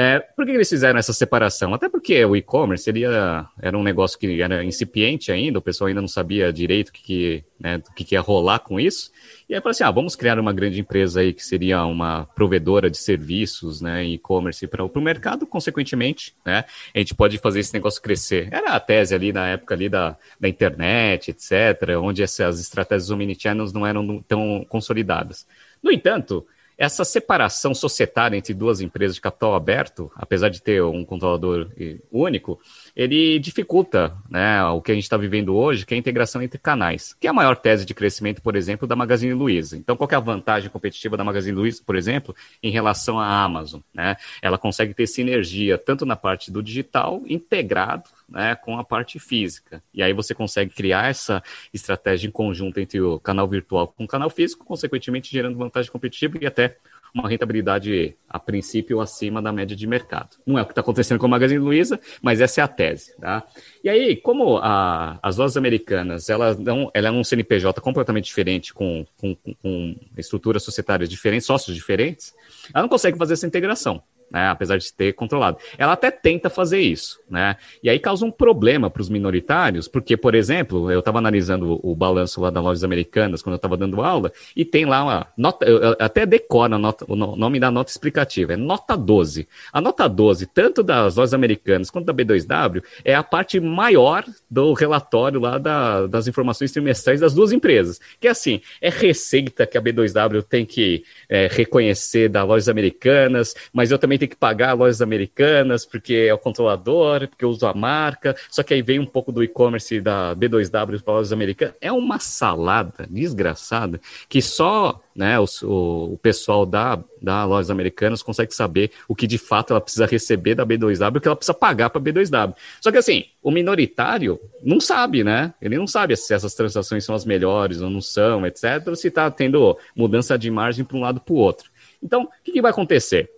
É, por que eles fizeram essa separação? Até porque o e-commerce era, um negócio que era incipiente ainda, o pessoal ainda não sabia direito o que, que, né, que, que ia rolar com isso. E aí falou assim: ah, vamos criar uma grande empresa aí que seria uma provedora de serviços, né, e-commerce para o mercado, consequentemente, né, a gente pode fazer esse negócio crescer. Era a tese ali na época ali da, da internet, etc., onde essas estratégias omnichannels não eram tão consolidadas. No entanto, essa separação societária entre duas empresas de capital aberto, apesar de ter um controlador único, ele dificulta né, o que a gente está vivendo hoje, que é a integração entre canais, que é a maior tese de crescimento, por exemplo, da Magazine Luiza. Então, qual é a vantagem competitiva da Magazine Luiza, por exemplo, em relação à Amazon? Né? Ela consegue ter sinergia tanto na parte do digital, integrado né, com a parte física. E aí você consegue criar essa estratégia em conjunto entre o canal virtual com o canal físico, consequentemente gerando vantagem competitiva e até uma rentabilidade, a princípio, acima da média de mercado. Não é o que está acontecendo com a Magazine Luiza, mas essa é a tese. Tá? E aí, como a, as lojas americanas elas não, ela é um CNPJ completamente diferente, com, com, com estruturas societárias diferentes, sócios diferentes, ela não consegue fazer essa integração. Né, apesar de ter controlado. Ela até tenta fazer isso, né? E aí causa um problema para os minoritários, porque, por exemplo, eu estava analisando o, balanço lá das lojas americanas quando eu estava dando aula, e tem lá uma nota, eu até decoro a nota, o nome da nota explicativa, é nota 12. A nota 12, tanto das lojas americanas quanto da B2W, é a parte maior do relatório lá da, das informações trimestrais das duas empresas. Que é assim, é receita que a B2W tem que é, reconhecer das lojas americanas, mas eu também tenho que pagar lojas americanas porque é o controlador, porque uso a marca, só que aí vem um pouco do e-commerce da B2W para lojas americanas. É uma salada desgraçada que só né, o, o, pessoal da, da Lojas Americanas consegue saber o que de fato ela precisa receber da B2W e o que ela precisa pagar para a B2W. Só que assim, o minoritário não sabe, né? Ele não sabe se essas transações são as melhores ou não são, etc., se está tendo mudança de margem para um lado para o outro. Então, o que, que vai acontecer?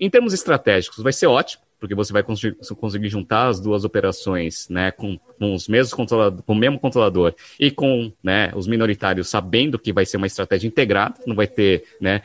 Em termos estratégicos, vai ser ótimo, porque você vai conseguir juntar as duas operações, né, com, com os mesmos com o mesmo controlador e com, né, os minoritários sabendo que vai ser uma estratégia integrada, não vai ter, né,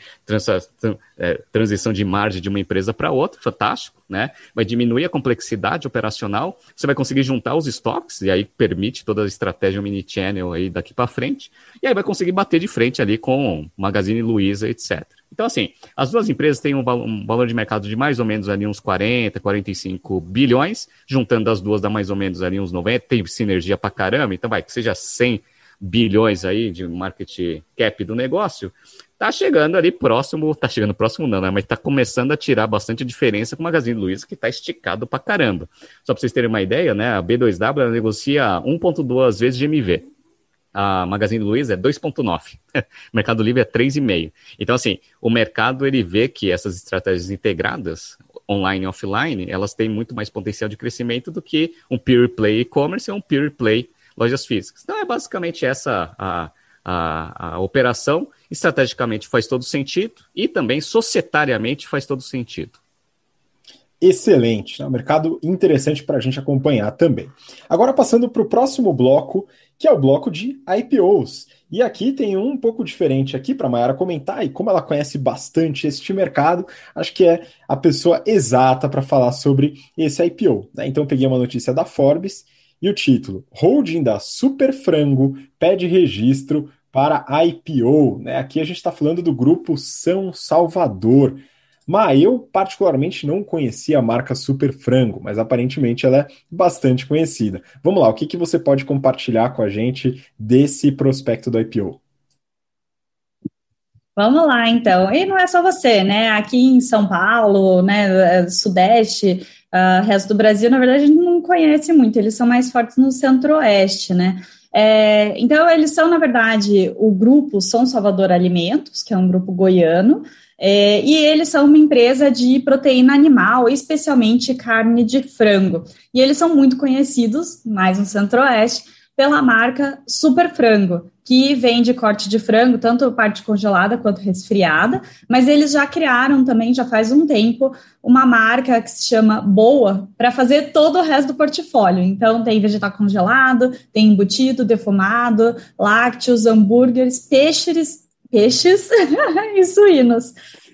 é, transição de margem de uma empresa para outra, fantástico, né, vai diminuir a complexidade operacional, você vai conseguir juntar os estoques e aí permite toda a estratégia mini-channel aí daqui para frente, e aí vai conseguir bater de frente ali com Magazine Luiza, etc. Então, assim, as duas empresas têm um, valor de mercado de mais ou menos ali uns 40, 45 bilhões, juntando as duas dá mais ou menos ali uns 90, tem sinergia pra caramba, então vai, que seja 100 bilhões aí de market cap do negócio, tá chegando ali próximo, tá chegando próximo não, né, mas tá começando a tirar bastante diferença com o Magazine Luiza, que tá esticado pra caramba. Só pra vocês terem uma ideia, né, a B2W negocia 1.2 vezes GMV a Magazine Luiza é 2.9, Mercado Livre é 3,5. Então, assim, o mercado ele vê que essas estratégias integradas, online e offline, elas têm muito mais potencial de crescimento do que um pure play e-commerce ou um pure play lojas físicas. Então, é basicamente essa a, a, a operação. Estrategicamente faz todo sentido e também societariamente faz todo sentido excelente, né? um mercado interessante para a gente acompanhar também. Agora passando para o próximo bloco, que é o bloco de IPOs. E aqui tem um pouco diferente aqui para a Mayara comentar, e como ela conhece bastante este mercado, acho que é a pessoa exata para falar sobre esse IPO. Né? Então peguei uma notícia da Forbes e o título: Holding da Super Frango pede registro para IPO. Né? Aqui a gente está falando do grupo São Salvador. Mas eu, particularmente, não conhecia a marca Super Frango, mas aparentemente ela é bastante conhecida. Vamos lá, o que, que você pode compartilhar com a gente desse prospecto do IPO? Vamos lá, então. E não é só você, né? Aqui em São Paulo, né, é, Sudeste, uh, resto do Brasil, na verdade, a gente não conhece muito. Eles são mais fortes no Centro-Oeste, né? É, então, eles são, na verdade, o grupo São Salvador Alimentos, que é um grupo goiano, é, e eles são uma empresa de proteína animal, especialmente carne de frango. E eles são muito conhecidos, mais no Centro-Oeste, pela marca Super Frango, que vende corte de frango, tanto parte congelada quanto resfriada, mas eles já criaram também, já faz um tempo, uma marca que se chama Boa, para fazer todo o resto do portfólio. Então, tem vegetal congelado, tem embutido, defumado, lácteos, hambúrgueres, peixes peixes e suínos.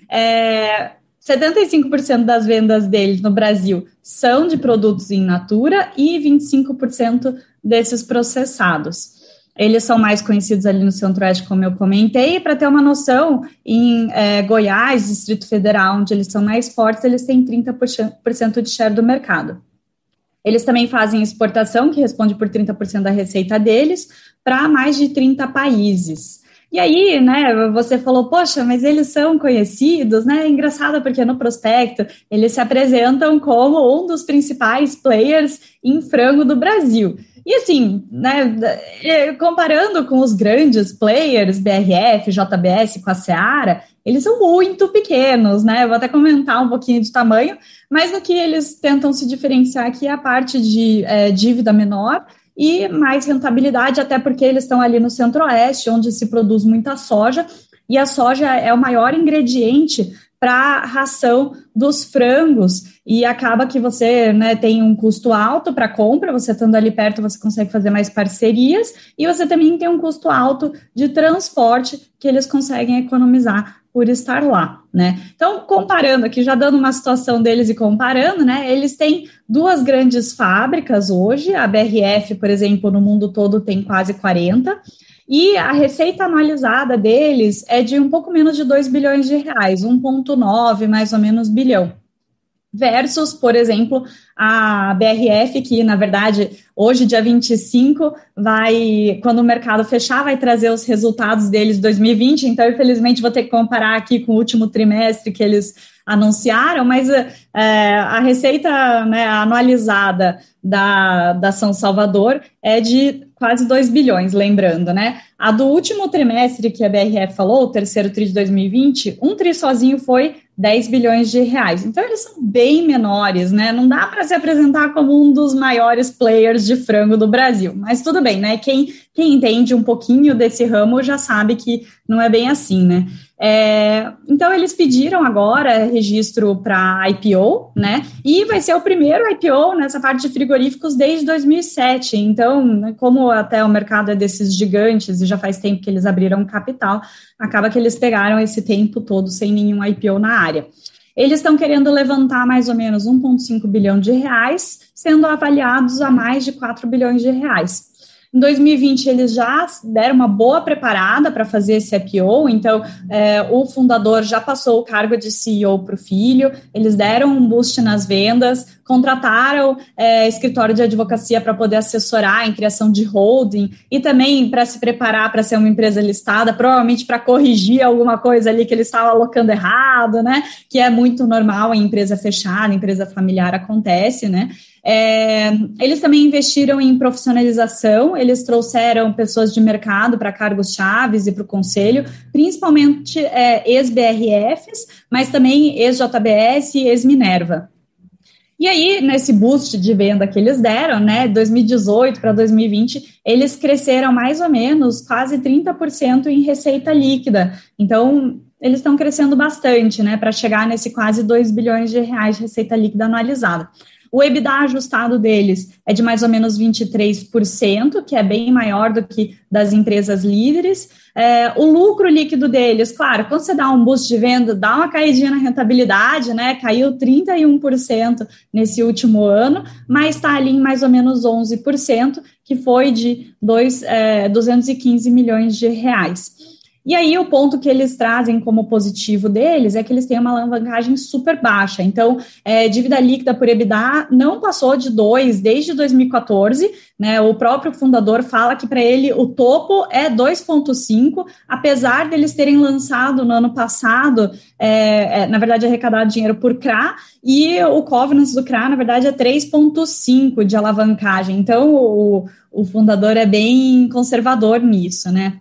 É, 75% das vendas deles no Brasil são de produtos in natura e 25% desses processados. Eles são mais conhecidos ali no Centro-Oeste, como eu comentei, para ter uma noção, em é, Goiás, Distrito Federal, onde eles são mais fortes, eles têm 30% de share do mercado. Eles também fazem exportação, que responde por 30% da receita deles, para mais de 30 países. E aí, né, você falou, poxa, mas eles são conhecidos, né? É engraçado porque no prospecto eles se apresentam como um dos principais players em frango do Brasil. E assim, né, é, comparando com os grandes players, BRF, JBS, com a Seara, eles são muito pequenos, né? Eu vou até comentar um pouquinho de tamanho, mas no que eles tentam se diferenciar aqui é a parte de é, dívida menor e mais rentabilidade, até porque eles estão ali no centro-oeste, onde se produz muita soja, e a soja é o maior ingrediente para a ração dos frangos e acaba que você né, tem um custo alto para compra, você estando ali perto você consegue fazer mais parcerias e você também tem um custo alto de transporte que eles conseguem economizar por estar lá. né? Então, comparando aqui, já dando uma situação deles e comparando, né? Eles têm duas grandes fábricas hoje, a BRF, por exemplo, no mundo todo tem quase 40, e a receita anualizada deles é de um pouco menos de 2 bilhões de reais, 1,9 mais ou menos bilhão versus, por exemplo, a BRF, que na verdade hoje, dia 25, vai, quando o mercado fechar, vai trazer os resultados deles de 2020. Então, infelizmente, vou ter que comparar aqui com o último trimestre que eles anunciaram, mas é, a receita né, anualizada da, da São Salvador é de quase 2 bilhões, lembrando, né? A do último trimestre que a BRF falou, o terceiro TRI de 2020, um TRI sozinho foi 10 bilhões de reais. Então, eles são bem menores, né? Não dá para se apresentar como um dos maiores players de frango do Brasil. Mas tudo bem, né? Quem, quem entende um pouquinho desse ramo já sabe que não é bem assim, né? É, então, eles pediram agora registro para IPO, né? E vai ser o primeiro IPO nessa parte de frigoríficos desde 2007. Então, né, como até o mercado é desses gigantes e já faz tempo que eles abriram capital, acaba que eles pegaram esse tempo todo sem nenhum IPO na área. Eles estão querendo levantar mais ou menos 1,5 bilhão de reais, sendo avaliados a mais de 4 bilhões de reais. Em 2020, eles já deram uma boa preparada para fazer esse IPO, então é, o fundador já passou o cargo de CEO para o filho, eles deram um boost nas vendas, contrataram é, escritório de advocacia para poder assessorar em criação de holding e também para se preparar para ser uma empresa listada, provavelmente para corrigir alguma coisa ali que eles estavam alocando errado, né? Que é muito normal em empresa fechada, empresa familiar acontece, né? É, eles também investiram em profissionalização, eles trouxeram pessoas de mercado para cargos chaves e para o conselho, principalmente é, ex-BRFs, mas também ex-JBS e ex-Minerva. E aí, nesse boost de venda que eles deram, né, 2018 para 2020, eles cresceram mais ou menos quase 30% em receita líquida. Então, eles estão crescendo bastante, né, para chegar nesse quase 2 bilhões de reais de receita líquida anualizada. O EBITDA ajustado deles é de mais ou menos 23%, que é bem maior do que das empresas líderes. É, o lucro líquido deles, claro, quando você dá um boost de venda, dá uma caidinha na rentabilidade, né? Caiu 31% nesse último ano, mas está ali em mais ou menos 11%, que foi de dois, é, 215 milhões de reais. E aí, o ponto que eles trazem como positivo deles é que eles têm uma alavancagem super baixa. Então, é, dívida líquida por EBITDA não passou de 2 desde 2014. Né? O próprio fundador fala que para ele o topo é 2,5, apesar deles terem lançado no ano passado, é, é, na verdade, arrecadado dinheiro por CRA, e o Covenants do CRA, na verdade, é 3,5 de alavancagem. Então, o, o fundador é bem conservador nisso, né?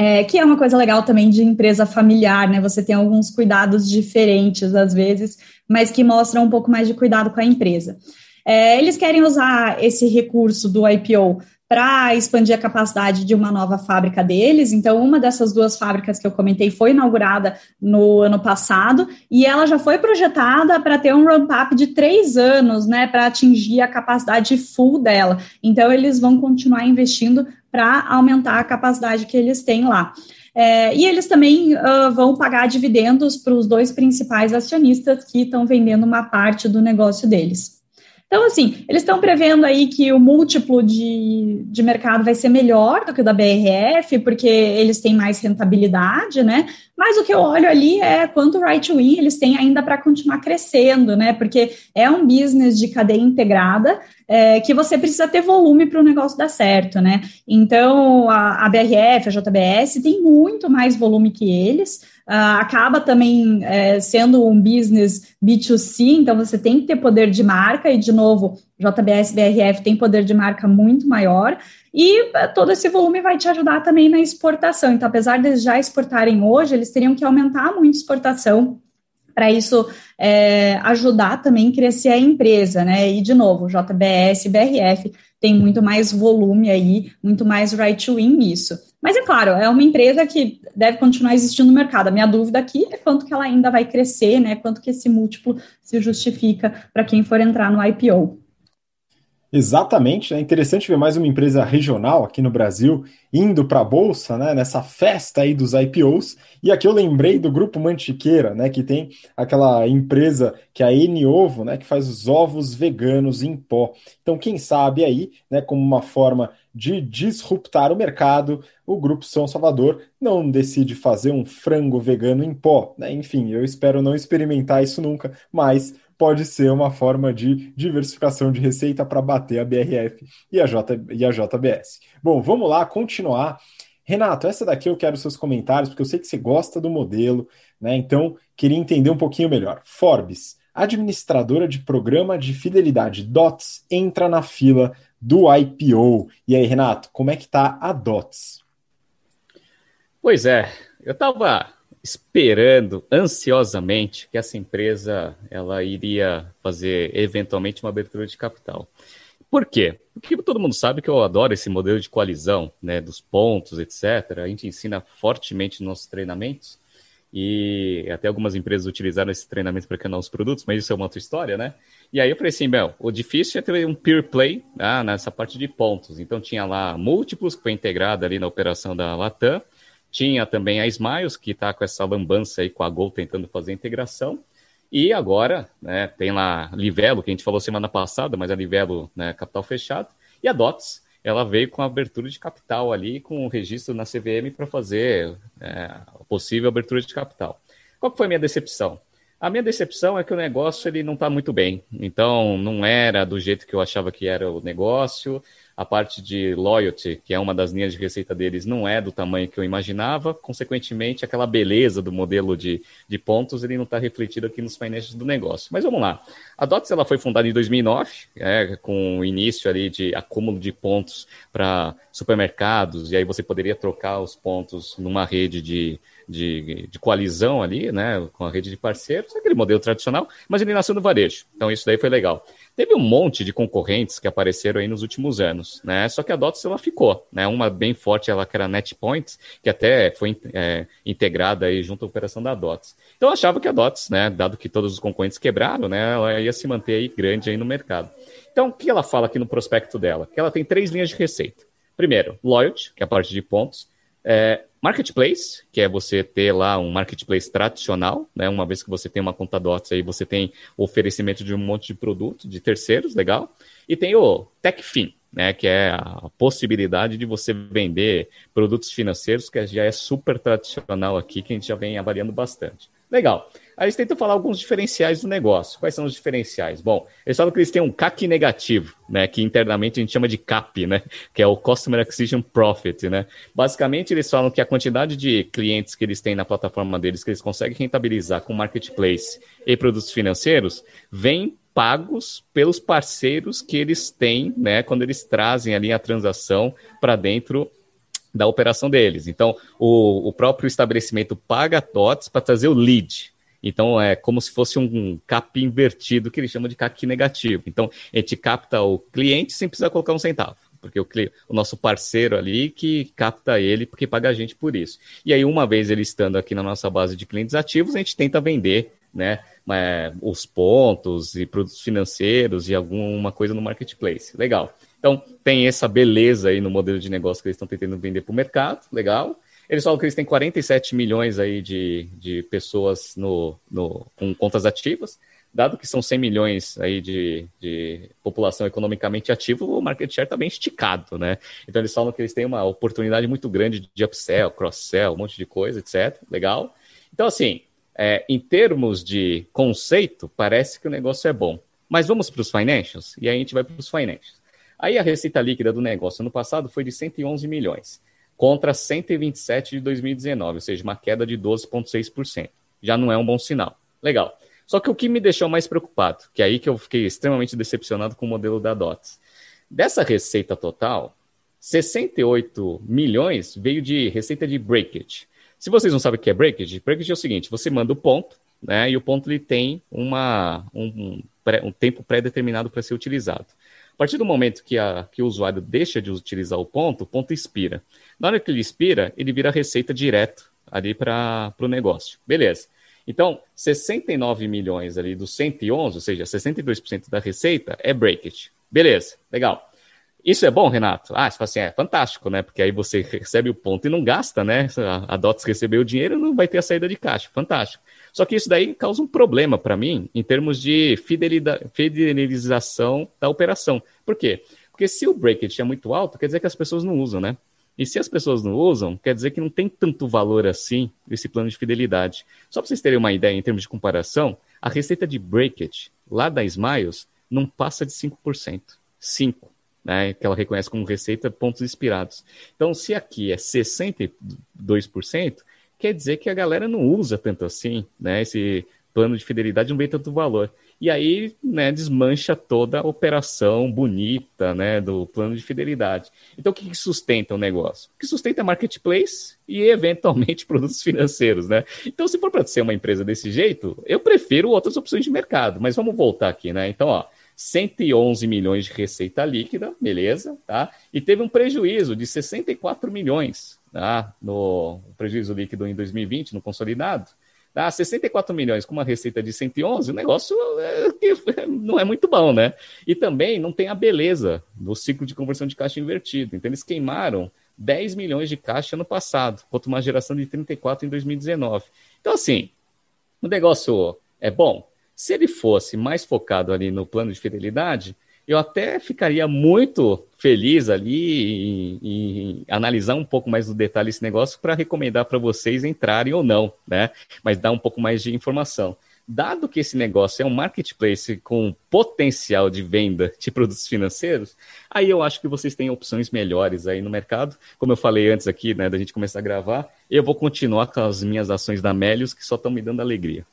É, que é uma coisa legal também de empresa familiar, né? Você tem alguns cuidados diferentes às vezes, mas que mostram um pouco mais de cuidado com a empresa. É, eles querem usar esse recurso do IPO para expandir a capacidade de uma nova fábrica deles. Então, uma dessas duas fábricas que eu comentei foi inaugurada no ano passado e ela já foi projetada para ter um ramp-up de três anos, né, para atingir a capacidade full dela. Então, eles vão continuar investindo para aumentar a capacidade que eles têm lá. É, e eles também uh, vão pagar dividendos para os dois principais acionistas que estão vendendo uma parte do negócio deles. Então, assim, eles estão prevendo aí que o múltiplo de, de mercado vai ser melhor do que o da BRF, porque eles têm mais rentabilidade, né? Mas o que eu olho ali é quanto right win eles têm ainda para continuar crescendo, né? Porque é um business de cadeia integrada é, que você precisa ter volume para o negócio dar certo, né? Então, a, a BRF, a JBS, tem muito mais volume que eles. Uh, acaba também é, sendo um business B2C, então você tem que ter poder de marca, e de novo, JBS BRF tem poder de marca muito maior, e é, todo esse volume vai te ajudar também na exportação. Então, apesar de já exportarem hoje, eles teriam que aumentar muito a exportação para isso é, ajudar também a crescer a empresa, né? E de novo, JBS, BRF tem muito mais volume aí, muito mais right to win nisso. Mas é claro, é uma empresa que deve continuar existindo no mercado. A minha dúvida aqui é quanto que ela ainda vai crescer, né? Quanto que esse múltiplo se justifica para quem for entrar no IPO. Exatamente, é interessante ver mais uma empresa regional aqui no Brasil indo para a bolsa, né, nessa festa aí dos IPOs. E aqui eu lembrei do grupo Mantiqueira, né, que tem aquela empresa que é a N-Ovo, né, que faz os ovos veganos em pó. Então, quem sabe aí, né, como uma forma de disruptar o mercado, o grupo São Salvador não decide fazer um frango vegano em pó, né? Enfim, eu espero não experimentar isso nunca, mas pode ser uma forma de diversificação de receita para bater a BRF e a, J, e a JBS. Bom, vamos lá continuar. Renato, essa daqui eu quero seus comentários, porque eu sei que você gosta do modelo, né? Então, queria entender um pouquinho melhor. Forbes, administradora de programa de fidelidade DOTS, entra na fila do IPO. E aí, Renato, como é que tá a DOTS? Pois é, eu estava esperando ansiosamente que essa empresa ela iria fazer eventualmente uma abertura de capital. Por quê? Porque todo mundo sabe que eu adoro esse modelo de coalizão, né, dos pontos, etc. A gente ensina fortemente nos nossos treinamentos e até algumas empresas utilizaram esse treinamento para criar os produtos, mas isso é uma outra história, né? E aí eu falei assim, Bel, o difícil é ter um peer play ah, nessa parte de pontos. Então tinha lá múltiplos que foi integrada ali na operação da Latam, tinha também a Smiles, que está com essa lambança aí com a Gol tentando fazer a integração. E agora, né, tem lá Livelo, que a gente falou semana passada, mas a Livelo, né, capital fechado. E a DOTS, ela veio com a abertura de capital ali, com o registro na CVM para fazer é, a possível abertura de capital. Qual foi a minha decepção? A minha decepção é que o negócio ele não está muito bem. Então, não era do jeito que eu achava que era o negócio a parte de loyalty, que é uma das linhas de receita deles, não é do tamanho que eu imaginava. Consequentemente, aquela beleza do modelo de, de pontos, ele não está refletido aqui nos financials do negócio. Mas vamos lá. A DOTS ela foi fundada em 2009, é, com o início ali de acúmulo de pontos para supermercados, e aí você poderia trocar os pontos numa rede de, de, de, coalizão ali, né, com a rede de parceiros, aquele modelo tradicional, mas ele nasceu no varejo. Então isso daí foi legal. Teve um monte de concorrentes que apareceram aí nos últimos anos, né? Só que a DOTS ela ficou, né? Uma bem forte, ela que era a NetPoints, que até foi é, integrada aí junto à operação da DOTS. Então eu achava que a DOTS, né, dado que todos os concorrentes quebraram, né, ela ia se manter aí grande aí no mercado. Então o que ela fala aqui no prospecto dela? Que ela tem três linhas de receita. Primeiro, loyalty, que é a parte de pontos. É, Marketplace, que é você ter lá um marketplace tradicional, né? Uma vez que você tem uma conta DOTS aí, você tem oferecimento de um monte de produto de terceiros, legal. E tem o TechFin, né? Que é a possibilidade de você vender produtos financeiros, que já é super tradicional aqui, que a gente já vem avaliando bastante. Legal. Aí eles tentam falar alguns diferenciais do negócio. Quais são os diferenciais? Bom, eles falam que eles têm um CAC negativo, né? Que internamente a gente chama de CAP, né? Que é o Customer Acquisition Profit, né? Basicamente, eles falam que a quantidade de clientes que eles têm na plataforma deles, que eles conseguem rentabilizar com marketplace e produtos financeiros, vem pagos pelos parceiros que eles têm, né? Quando eles trazem ali a transação para dentro da operação deles. Então, o, o próprio estabelecimento paga TOTS para trazer o lead, então é como se fosse um CAP invertido, que ele chama de CAC negativo. Então a gente capta o cliente sem precisar colocar um centavo. Porque o, o nosso parceiro ali que capta ele, porque paga a gente por isso. E aí, uma vez ele estando aqui na nossa base de clientes ativos, a gente tenta vender né, é, os pontos e produtos financeiros e alguma coisa no marketplace. Legal. Então, tem essa beleza aí no modelo de negócio que eles estão tentando vender para o mercado. Legal. Eles falam que eles têm 47 milhões aí de, de pessoas no, no, com contas ativas. Dado que são 100 milhões aí de, de população economicamente ativa, o market share está bem esticado, né? Então eles falam que eles têm uma oportunidade muito grande de upsell, cross-sell, um monte de coisa, etc. Legal. Então, assim, é, em termos de conceito, parece que o negócio é bom. Mas vamos para os financials? E aí a gente vai para os financials. Aí a receita líquida do negócio no passado foi de 111 milhões contra 127 de 2019, ou seja, uma queda de 12,6%. Já não é um bom sinal. Legal. Só que o que me deixou mais preocupado, que é aí que eu fiquei extremamente decepcionado com o modelo da DOTS. Dessa receita total, 68 milhões veio de receita de breakage. Se vocês não sabem o que é breakage, breakage é o seguinte: você manda o ponto, né? E o ponto ele tem uma, um, um tempo pré-determinado para ser utilizado. A partir do momento que, a, que o usuário deixa de utilizar o ponto, o ponto expira. Na hora que ele expira, ele vira receita direto ali para o negócio. Beleza. Então, 69 milhões ali dos 111, ou seja, 62% da receita é breakage. Beleza, legal. Isso é bom, Renato? Ah, você fala assim, é fantástico, né? Porque aí você recebe o ponto e não gasta, né? A DOTS recebeu o dinheiro não vai ter a saída de caixa. Fantástico. Só que isso daí causa um problema para mim em termos de fidelização da operação. Por quê? Porque se o breakage é muito alto, quer dizer que as pessoas não usam, né? E se as pessoas não usam, quer dizer que não tem tanto valor assim esse plano de fidelidade. Só para vocês terem uma ideia em termos de comparação, a receita de breakage lá da Smiles não passa de 5%. 5% né, que ela reconhece como receita pontos inspirados. Então, se aqui é 62%, quer dizer que a galera não usa tanto assim, né, esse plano de fidelidade não vê tanto valor. E aí, né, desmancha toda a operação bonita, né, do plano de fidelidade. Então, o que, que sustenta o negócio? O que sustenta é marketplace e, eventualmente, produtos financeiros, né? Então, se for para ser uma empresa desse jeito, eu prefiro outras opções de mercado. Mas vamos voltar aqui, né? Então, ó, 111 milhões de receita líquida, beleza, tá? E teve um prejuízo de 64 milhões, tá? No prejuízo líquido em 2020, no consolidado. Tá? 64 milhões com uma receita de 111, o negócio é, não é muito bom, né? E também não tem a beleza do ciclo de conversão de caixa invertido. Então, eles queimaram 10 milhões de caixa no passado, contra uma geração de 34 em 2019. Então, assim, o negócio é bom, se ele fosse mais focado ali no plano de fidelidade, eu até ficaria muito feliz ali em, em analisar um pouco mais do detalhe esse negócio para recomendar para vocês entrarem ou não, né? Mas dar um pouco mais de informação. Dado que esse negócio é um marketplace com potencial de venda de produtos financeiros, aí eu acho que vocês têm opções melhores aí no mercado. Como eu falei antes aqui, né, da gente começar a gravar, eu vou continuar com as minhas ações da Melios, que só estão me dando alegria.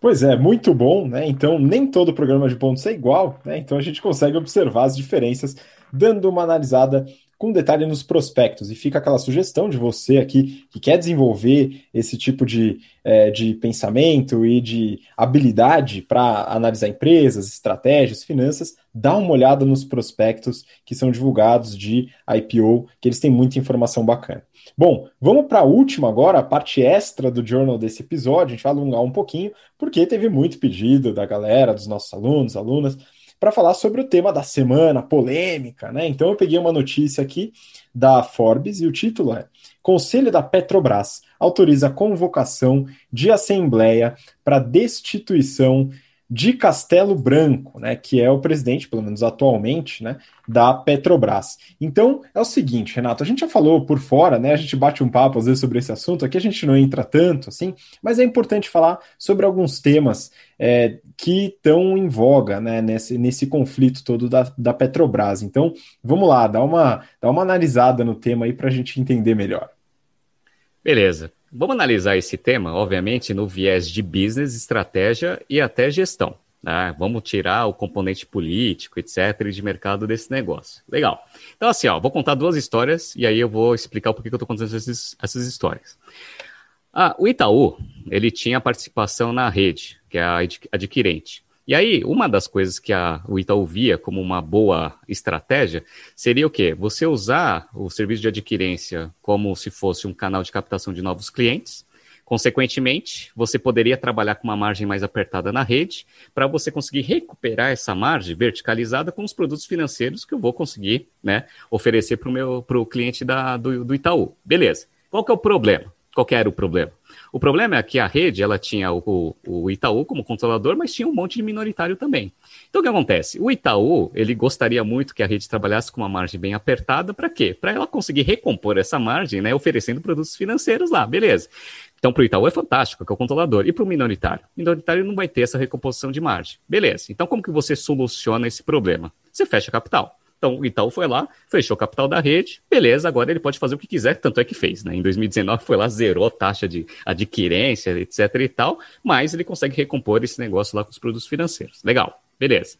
Pois é, muito bom, né? Então, nem todo programa de pontos é igual, né? Então, a gente consegue observar as diferenças, dando uma analisada com detalhe nos prospectos. E fica aquela sugestão de você aqui que quer desenvolver esse tipo de, é, de pensamento e de habilidade para analisar empresas, estratégias, finanças, dá uma olhada nos prospectos que são divulgados de IPO, que eles têm muita informação bacana. Bom, vamos para a última agora, a parte extra do journal desse episódio. A gente vai alongar um pouquinho, porque teve muito pedido da galera, dos nossos alunos, alunas, para falar sobre o tema da semana, polêmica, né? Então eu peguei uma notícia aqui da Forbes e o título é Conselho da Petrobras autoriza convocação de assembleia para destituição de Castelo Branco, né, que é o presidente, pelo menos atualmente, né, da Petrobras. Então, é o seguinte, Renato, a gente já falou por fora, né, a gente bate um papo às vezes sobre esse assunto, aqui a gente não entra tanto, assim, mas é importante falar sobre alguns temas é, que estão em voga, né, nesse, nesse conflito todo da, da Petrobras. Então, vamos lá, dá uma, dá uma analisada no tema aí para a gente entender melhor. Beleza. Vamos analisar esse tema, obviamente, no viés de business, estratégia e até gestão. Né? Vamos tirar o componente político, etc., de mercado desse negócio. Legal. Então, assim, ó, vou contar duas histórias e aí eu vou explicar porquê que eu estou contando essas, essas histórias. Ah, o Itaú, ele tinha participação na rede, que é a adquirente. E aí, uma das coisas que a, o Itaú via como uma boa estratégia seria o quê? Você usar o serviço de adquirência como se fosse um canal de captação de novos clientes. Consequentemente, você poderia trabalhar com uma margem mais apertada na rede para você conseguir recuperar essa margem verticalizada com os produtos financeiros que eu vou conseguir né, oferecer para o cliente da, do, do Itaú. Beleza. Qual que é o problema? Qual era o problema? O problema é que a rede ela tinha o, o, Itaú como controlador, mas tinha um monte de minoritário também. Então o que acontece? O Itaú ele gostaria muito que a rede trabalhasse com uma margem bem apertada, para quê? Para ela conseguir recompor essa margem, né, oferecendo produtos financeiros lá, beleza? Então, para o Itaú é fantástico, que é o controlador. E para o minoritário? O minoritário não vai ter essa recomposição de margem. Beleza. Então, como que você soluciona esse problema? Você fecha capital. Então o Itaú foi lá, fechou o capital da rede, beleza, agora ele pode fazer o que quiser, tanto é que fez, né? Em 2019 foi lá, zerou a taxa de adquirência, etc e tal, mas ele consegue recompor esse negócio lá com os produtos financeiros. Legal, beleza.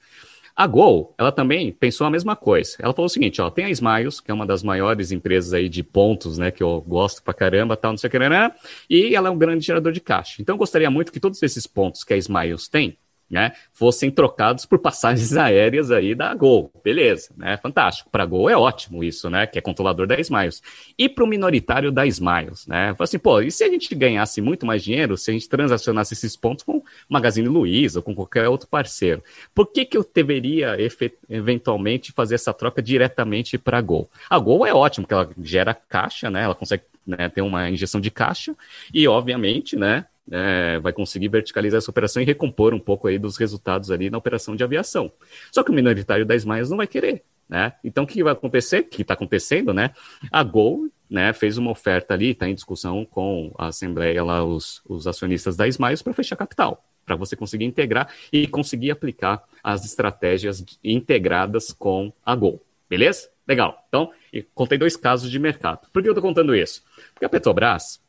A Gol, ela também pensou a mesma coisa. Ela falou o seguinte, ó, tem a Smiles, que é uma das maiores empresas aí de pontos, né, que eu gosto pra caramba, tal, não sei o que, né, e ela é um grande gerador de caixa. Então eu gostaria muito que todos esses pontos que a Smiles tem, né, fossem trocados por passagens aéreas aí da Gol. Beleza, né? Fantástico. Para a Gol é ótimo isso, né? Que é controlador da Smiles. E para o minoritário da Smiles, né? Fala assim, pô, e se a gente ganhasse muito mais dinheiro, se a gente transacionasse esses pontos com Magazine Luiza ou com qualquer outro parceiro? Por que, que eu deveria eventualmente fazer essa troca diretamente para a Gol? A Gol é ótimo, porque ela gera caixa, né? Ela consegue né, ter uma injeção de caixa e, obviamente, né, é, vai conseguir verticalizar essa operação e recompor um pouco aí dos resultados ali na operação de aviação. Só que o minoritário da Smiles não vai querer, né? Então, o que vai acontecer? O que está acontecendo, né? A Gol né, fez uma oferta ali, está em discussão com a Assembleia, lá, os, os acionistas da Smiles, para fechar capital, para você conseguir integrar e conseguir aplicar as estratégias integradas com a Gol. Beleza? Legal. Então, contei dois casos de mercado. Por que eu estou contando isso? Porque a Petrobras,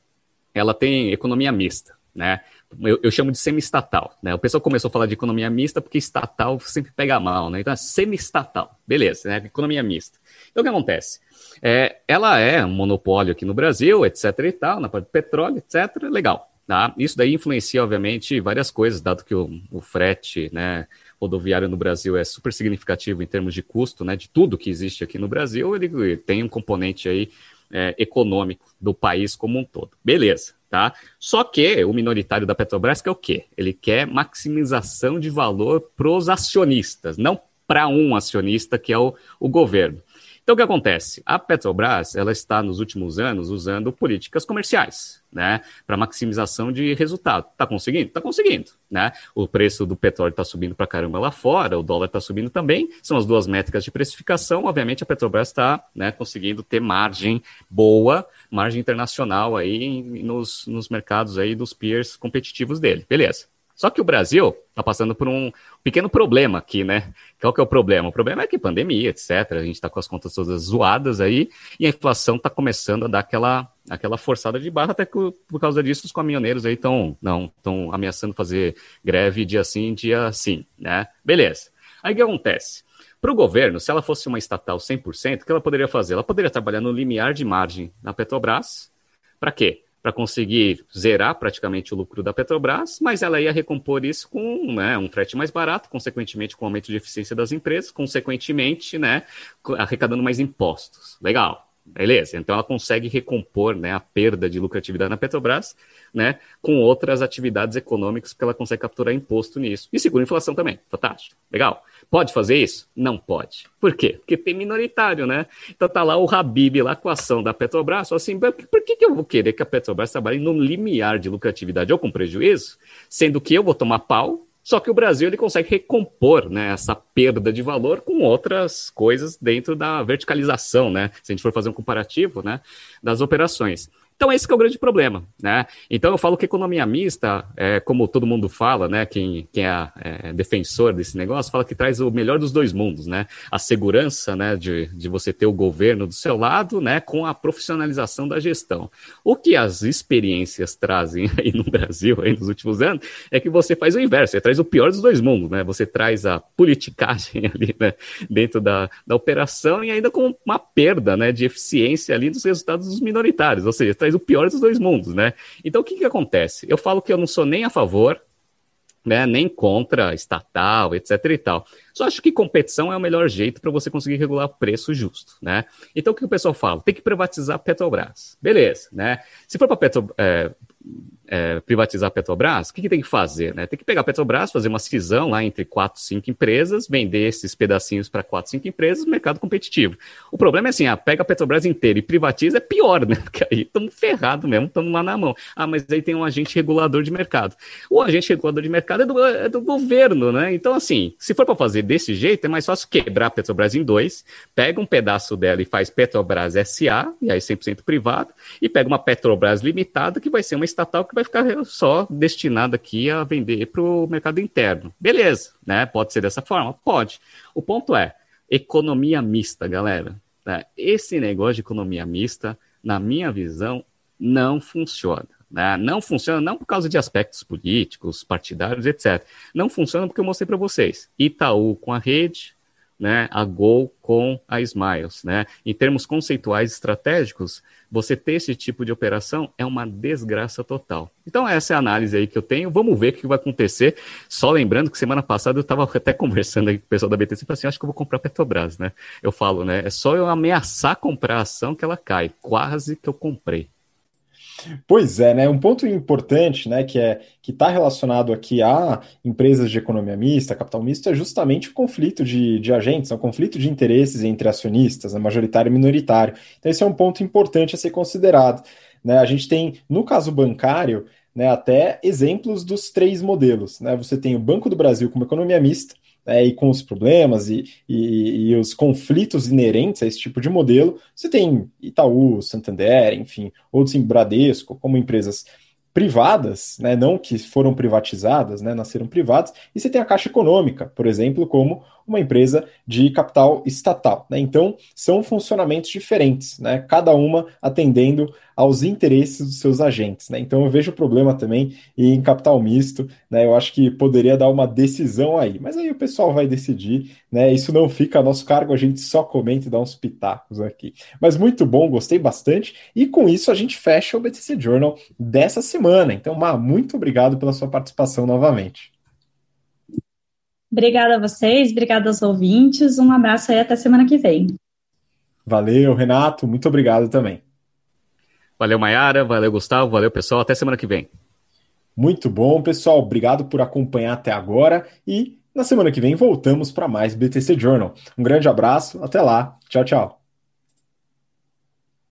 ela tem economia mista né? Eu, eu, chamo de semi-estatal, né? O pessoal começou a falar de economia mista porque estatal sempre pega mal, né? Então é semi-estatal, beleza, né? Economia mista. Então o que acontece? É, ela é um monopólio aqui no Brasil, etc e tal, na parte do petróleo, etc, legal. Tá? Isso daí influencia, obviamente, várias coisas, dado que o, o frete, né, rodoviário no Brasil é super significativo em termos de custo, né, de tudo que existe aqui no Brasil, ele tem um componente aí é, econômico do país como um todo. Beleza, tá? Só que o minoritário da Petrobras quer o quê? Ele quer maximização de valor para os acionistas, não para um acionista que é o, o governo. Então, o que acontece? A Petrobras ela está, nos últimos anos, usando políticas comerciais né, para maximização de resultado. Está conseguindo? Está conseguindo. Né? O preço do petróleo está subindo para caramba lá fora, o dólar está subindo também. São as duas métricas de precificação. Obviamente, a Petrobras está né, conseguindo ter margem boa, margem internacional aí nos, nos mercados aí dos peers competitivos dele. Beleza. Só que o Brasil está passando por um pequeno problema aqui, né? Qual que é o problema? O problema é que pandemia, etc. A gente está com as contas todas zoadas aí e a inflação está começando a dar aquela, aquela forçada de barra, até que por causa disso os caminhoneiros aí estão estão ameaçando fazer greve dia sim, dia sim, né? Beleza. Aí o que acontece? Para o governo, se ela fosse uma estatal 100%, o que ela poderia fazer? Ela poderia trabalhar no limiar de margem na Petrobras. Para quê? Para conseguir zerar praticamente o lucro da Petrobras, mas ela ia recompor isso com né, um frete mais barato, consequentemente com aumento de eficiência das empresas, consequentemente né, arrecadando mais impostos. Legal. Beleza, então ela consegue recompor né, a perda de lucratividade na Petrobras né, com outras atividades econômicas, porque ela consegue capturar imposto nisso. E segura a inflação também. Fantástico. Legal. Pode fazer isso? Não pode. Por quê? Porque tem minoritário, né? Então tá lá o Habib lá com a ação da Petrobras, assim, por que, que eu vou querer que a Petrobras trabalhe no limiar de lucratividade ou com prejuízo, sendo que eu vou tomar pau só que o Brasil ele consegue recompor né, essa perda de valor com outras coisas dentro da verticalização, né? Se a gente for fazer um comparativo né, das operações. Então, esse é o grande problema, né? Então, eu falo que economia mista, é, como todo mundo fala, né? Quem, quem é, é, defensor desse negócio, fala que traz o melhor dos dois mundos, né? A segurança, né? De, de você ter o governo do seu lado, né? Com a profissionalização da gestão. O que as experiências trazem aí no Brasil, aí nos últimos anos, é que você faz o inverso, você traz o pior dos dois mundos, né? Você traz a politicagem ali, né? Dentro da, da operação e ainda com uma perda, né? De eficiência ali dos resultados dos minoritários, ou seja, traz o pior dos dois mundos, né? Então o que, que acontece? Eu falo que eu não sou nem a favor, né, nem contra estatal, etc e tal. Só acho que competição é o melhor jeito para você conseguir regular o preço justo, né? Então o que o pessoal fala? Tem que privatizar a Petrobras. Beleza, né? Se for para Petro, é, é, privatizar a Petrobras, o que, que, tem que fazer? Né? Tem que pegar a Petrobras, fazer uma cisão lá entre quatro, cinco empresas, vender esses pedacinhos para quatro, cinco empresas, mercado competitivo. O problema é assim, ah, pega a Petrobras inteira e privatiza, é pior, né? Porque aí estamos ferrados mesmo, estamos lá na mão. Ah, mas aí tem um agente regulador de mercado. O agente regulador de mercado é do, é do governo, né? Então, assim, se for para fazer desse jeito, é mais fácil quebrar a Petrobras em dois, pega um pedaço dela e faz Petrobras SA, e aí 100% privado, e pega uma Petrobras limitada, que vai ser uma estatal que vai ficar só destinada aqui a vender para o mercado interno. Beleza, né? Pode ser dessa forma? Pode. O ponto é, economia mista, galera. Né? Esse negócio de economia mista, na minha visão, não funciona. Né? Não funciona não por causa de aspectos políticos, partidários, etc. Não funciona porque eu mostrei para vocês. Itaú com a rede, né, a Gol com a Smiles. Né? Em termos conceituais estratégicos, você ter esse tipo de operação é uma desgraça total. Então, essa é a análise aí que eu tenho. Vamos ver o que vai acontecer. Só lembrando que semana passada eu estava até conversando aí com o pessoal da BTC e falei assim: acho que eu vou comprar Petrobras, né? Eu falo, né? É só eu ameaçar comprar a ação que ela cai. Quase que eu comprei. Pois é, né? Um ponto importante, né, que é que está relacionado aqui a empresas de economia mista, capital misto, é justamente o conflito de, de agentes, é o conflito de interesses entre acionistas, né, majoritário e minoritário. Então, esse é um ponto importante a ser considerado. Né? A gente tem, no caso bancário, né, até exemplos dos três modelos. Né? Você tem o Banco do Brasil como economia mista, né, e com os problemas e, e, e, os conflitos inerentes a esse tipo de modelo, você tem Itaú, Santander, enfim, outros em Bradesco, como empresas privadas, né, não que foram privatizadas, né, nasceram privadas, e você tem a Caixa Econômica, por exemplo, como uma empresa de capital estatal. Né? Então, são funcionamentos diferentes, né? cada uma atendendo aos interesses dos seus agentes. Né? Então, eu vejo problema também em capital misto. Né? Eu acho que poderia dar uma decisão aí, mas aí o pessoal vai decidir. Né? Isso não fica a nosso cargo, a gente só comenta e dá uns pitacos aqui. Mas muito bom, gostei bastante. E com isso, a gente fecha o BTC Journal dessa semana. Então, Má, muito obrigado pela sua participação novamente. Obrigada a vocês, obrigada aos ouvintes. Um abraço aí até semana que vem. Valeu, Renato. Muito obrigado também. Valeu, Mayara. Valeu, Gustavo. Valeu, pessoal. Até semana que vem. Muito bom, pessoal. Obrigado por acompanhar até agora e na semana que vem voltamos para mais BTC Journal. Um grande abraço. Até lá. Tchau, tchau.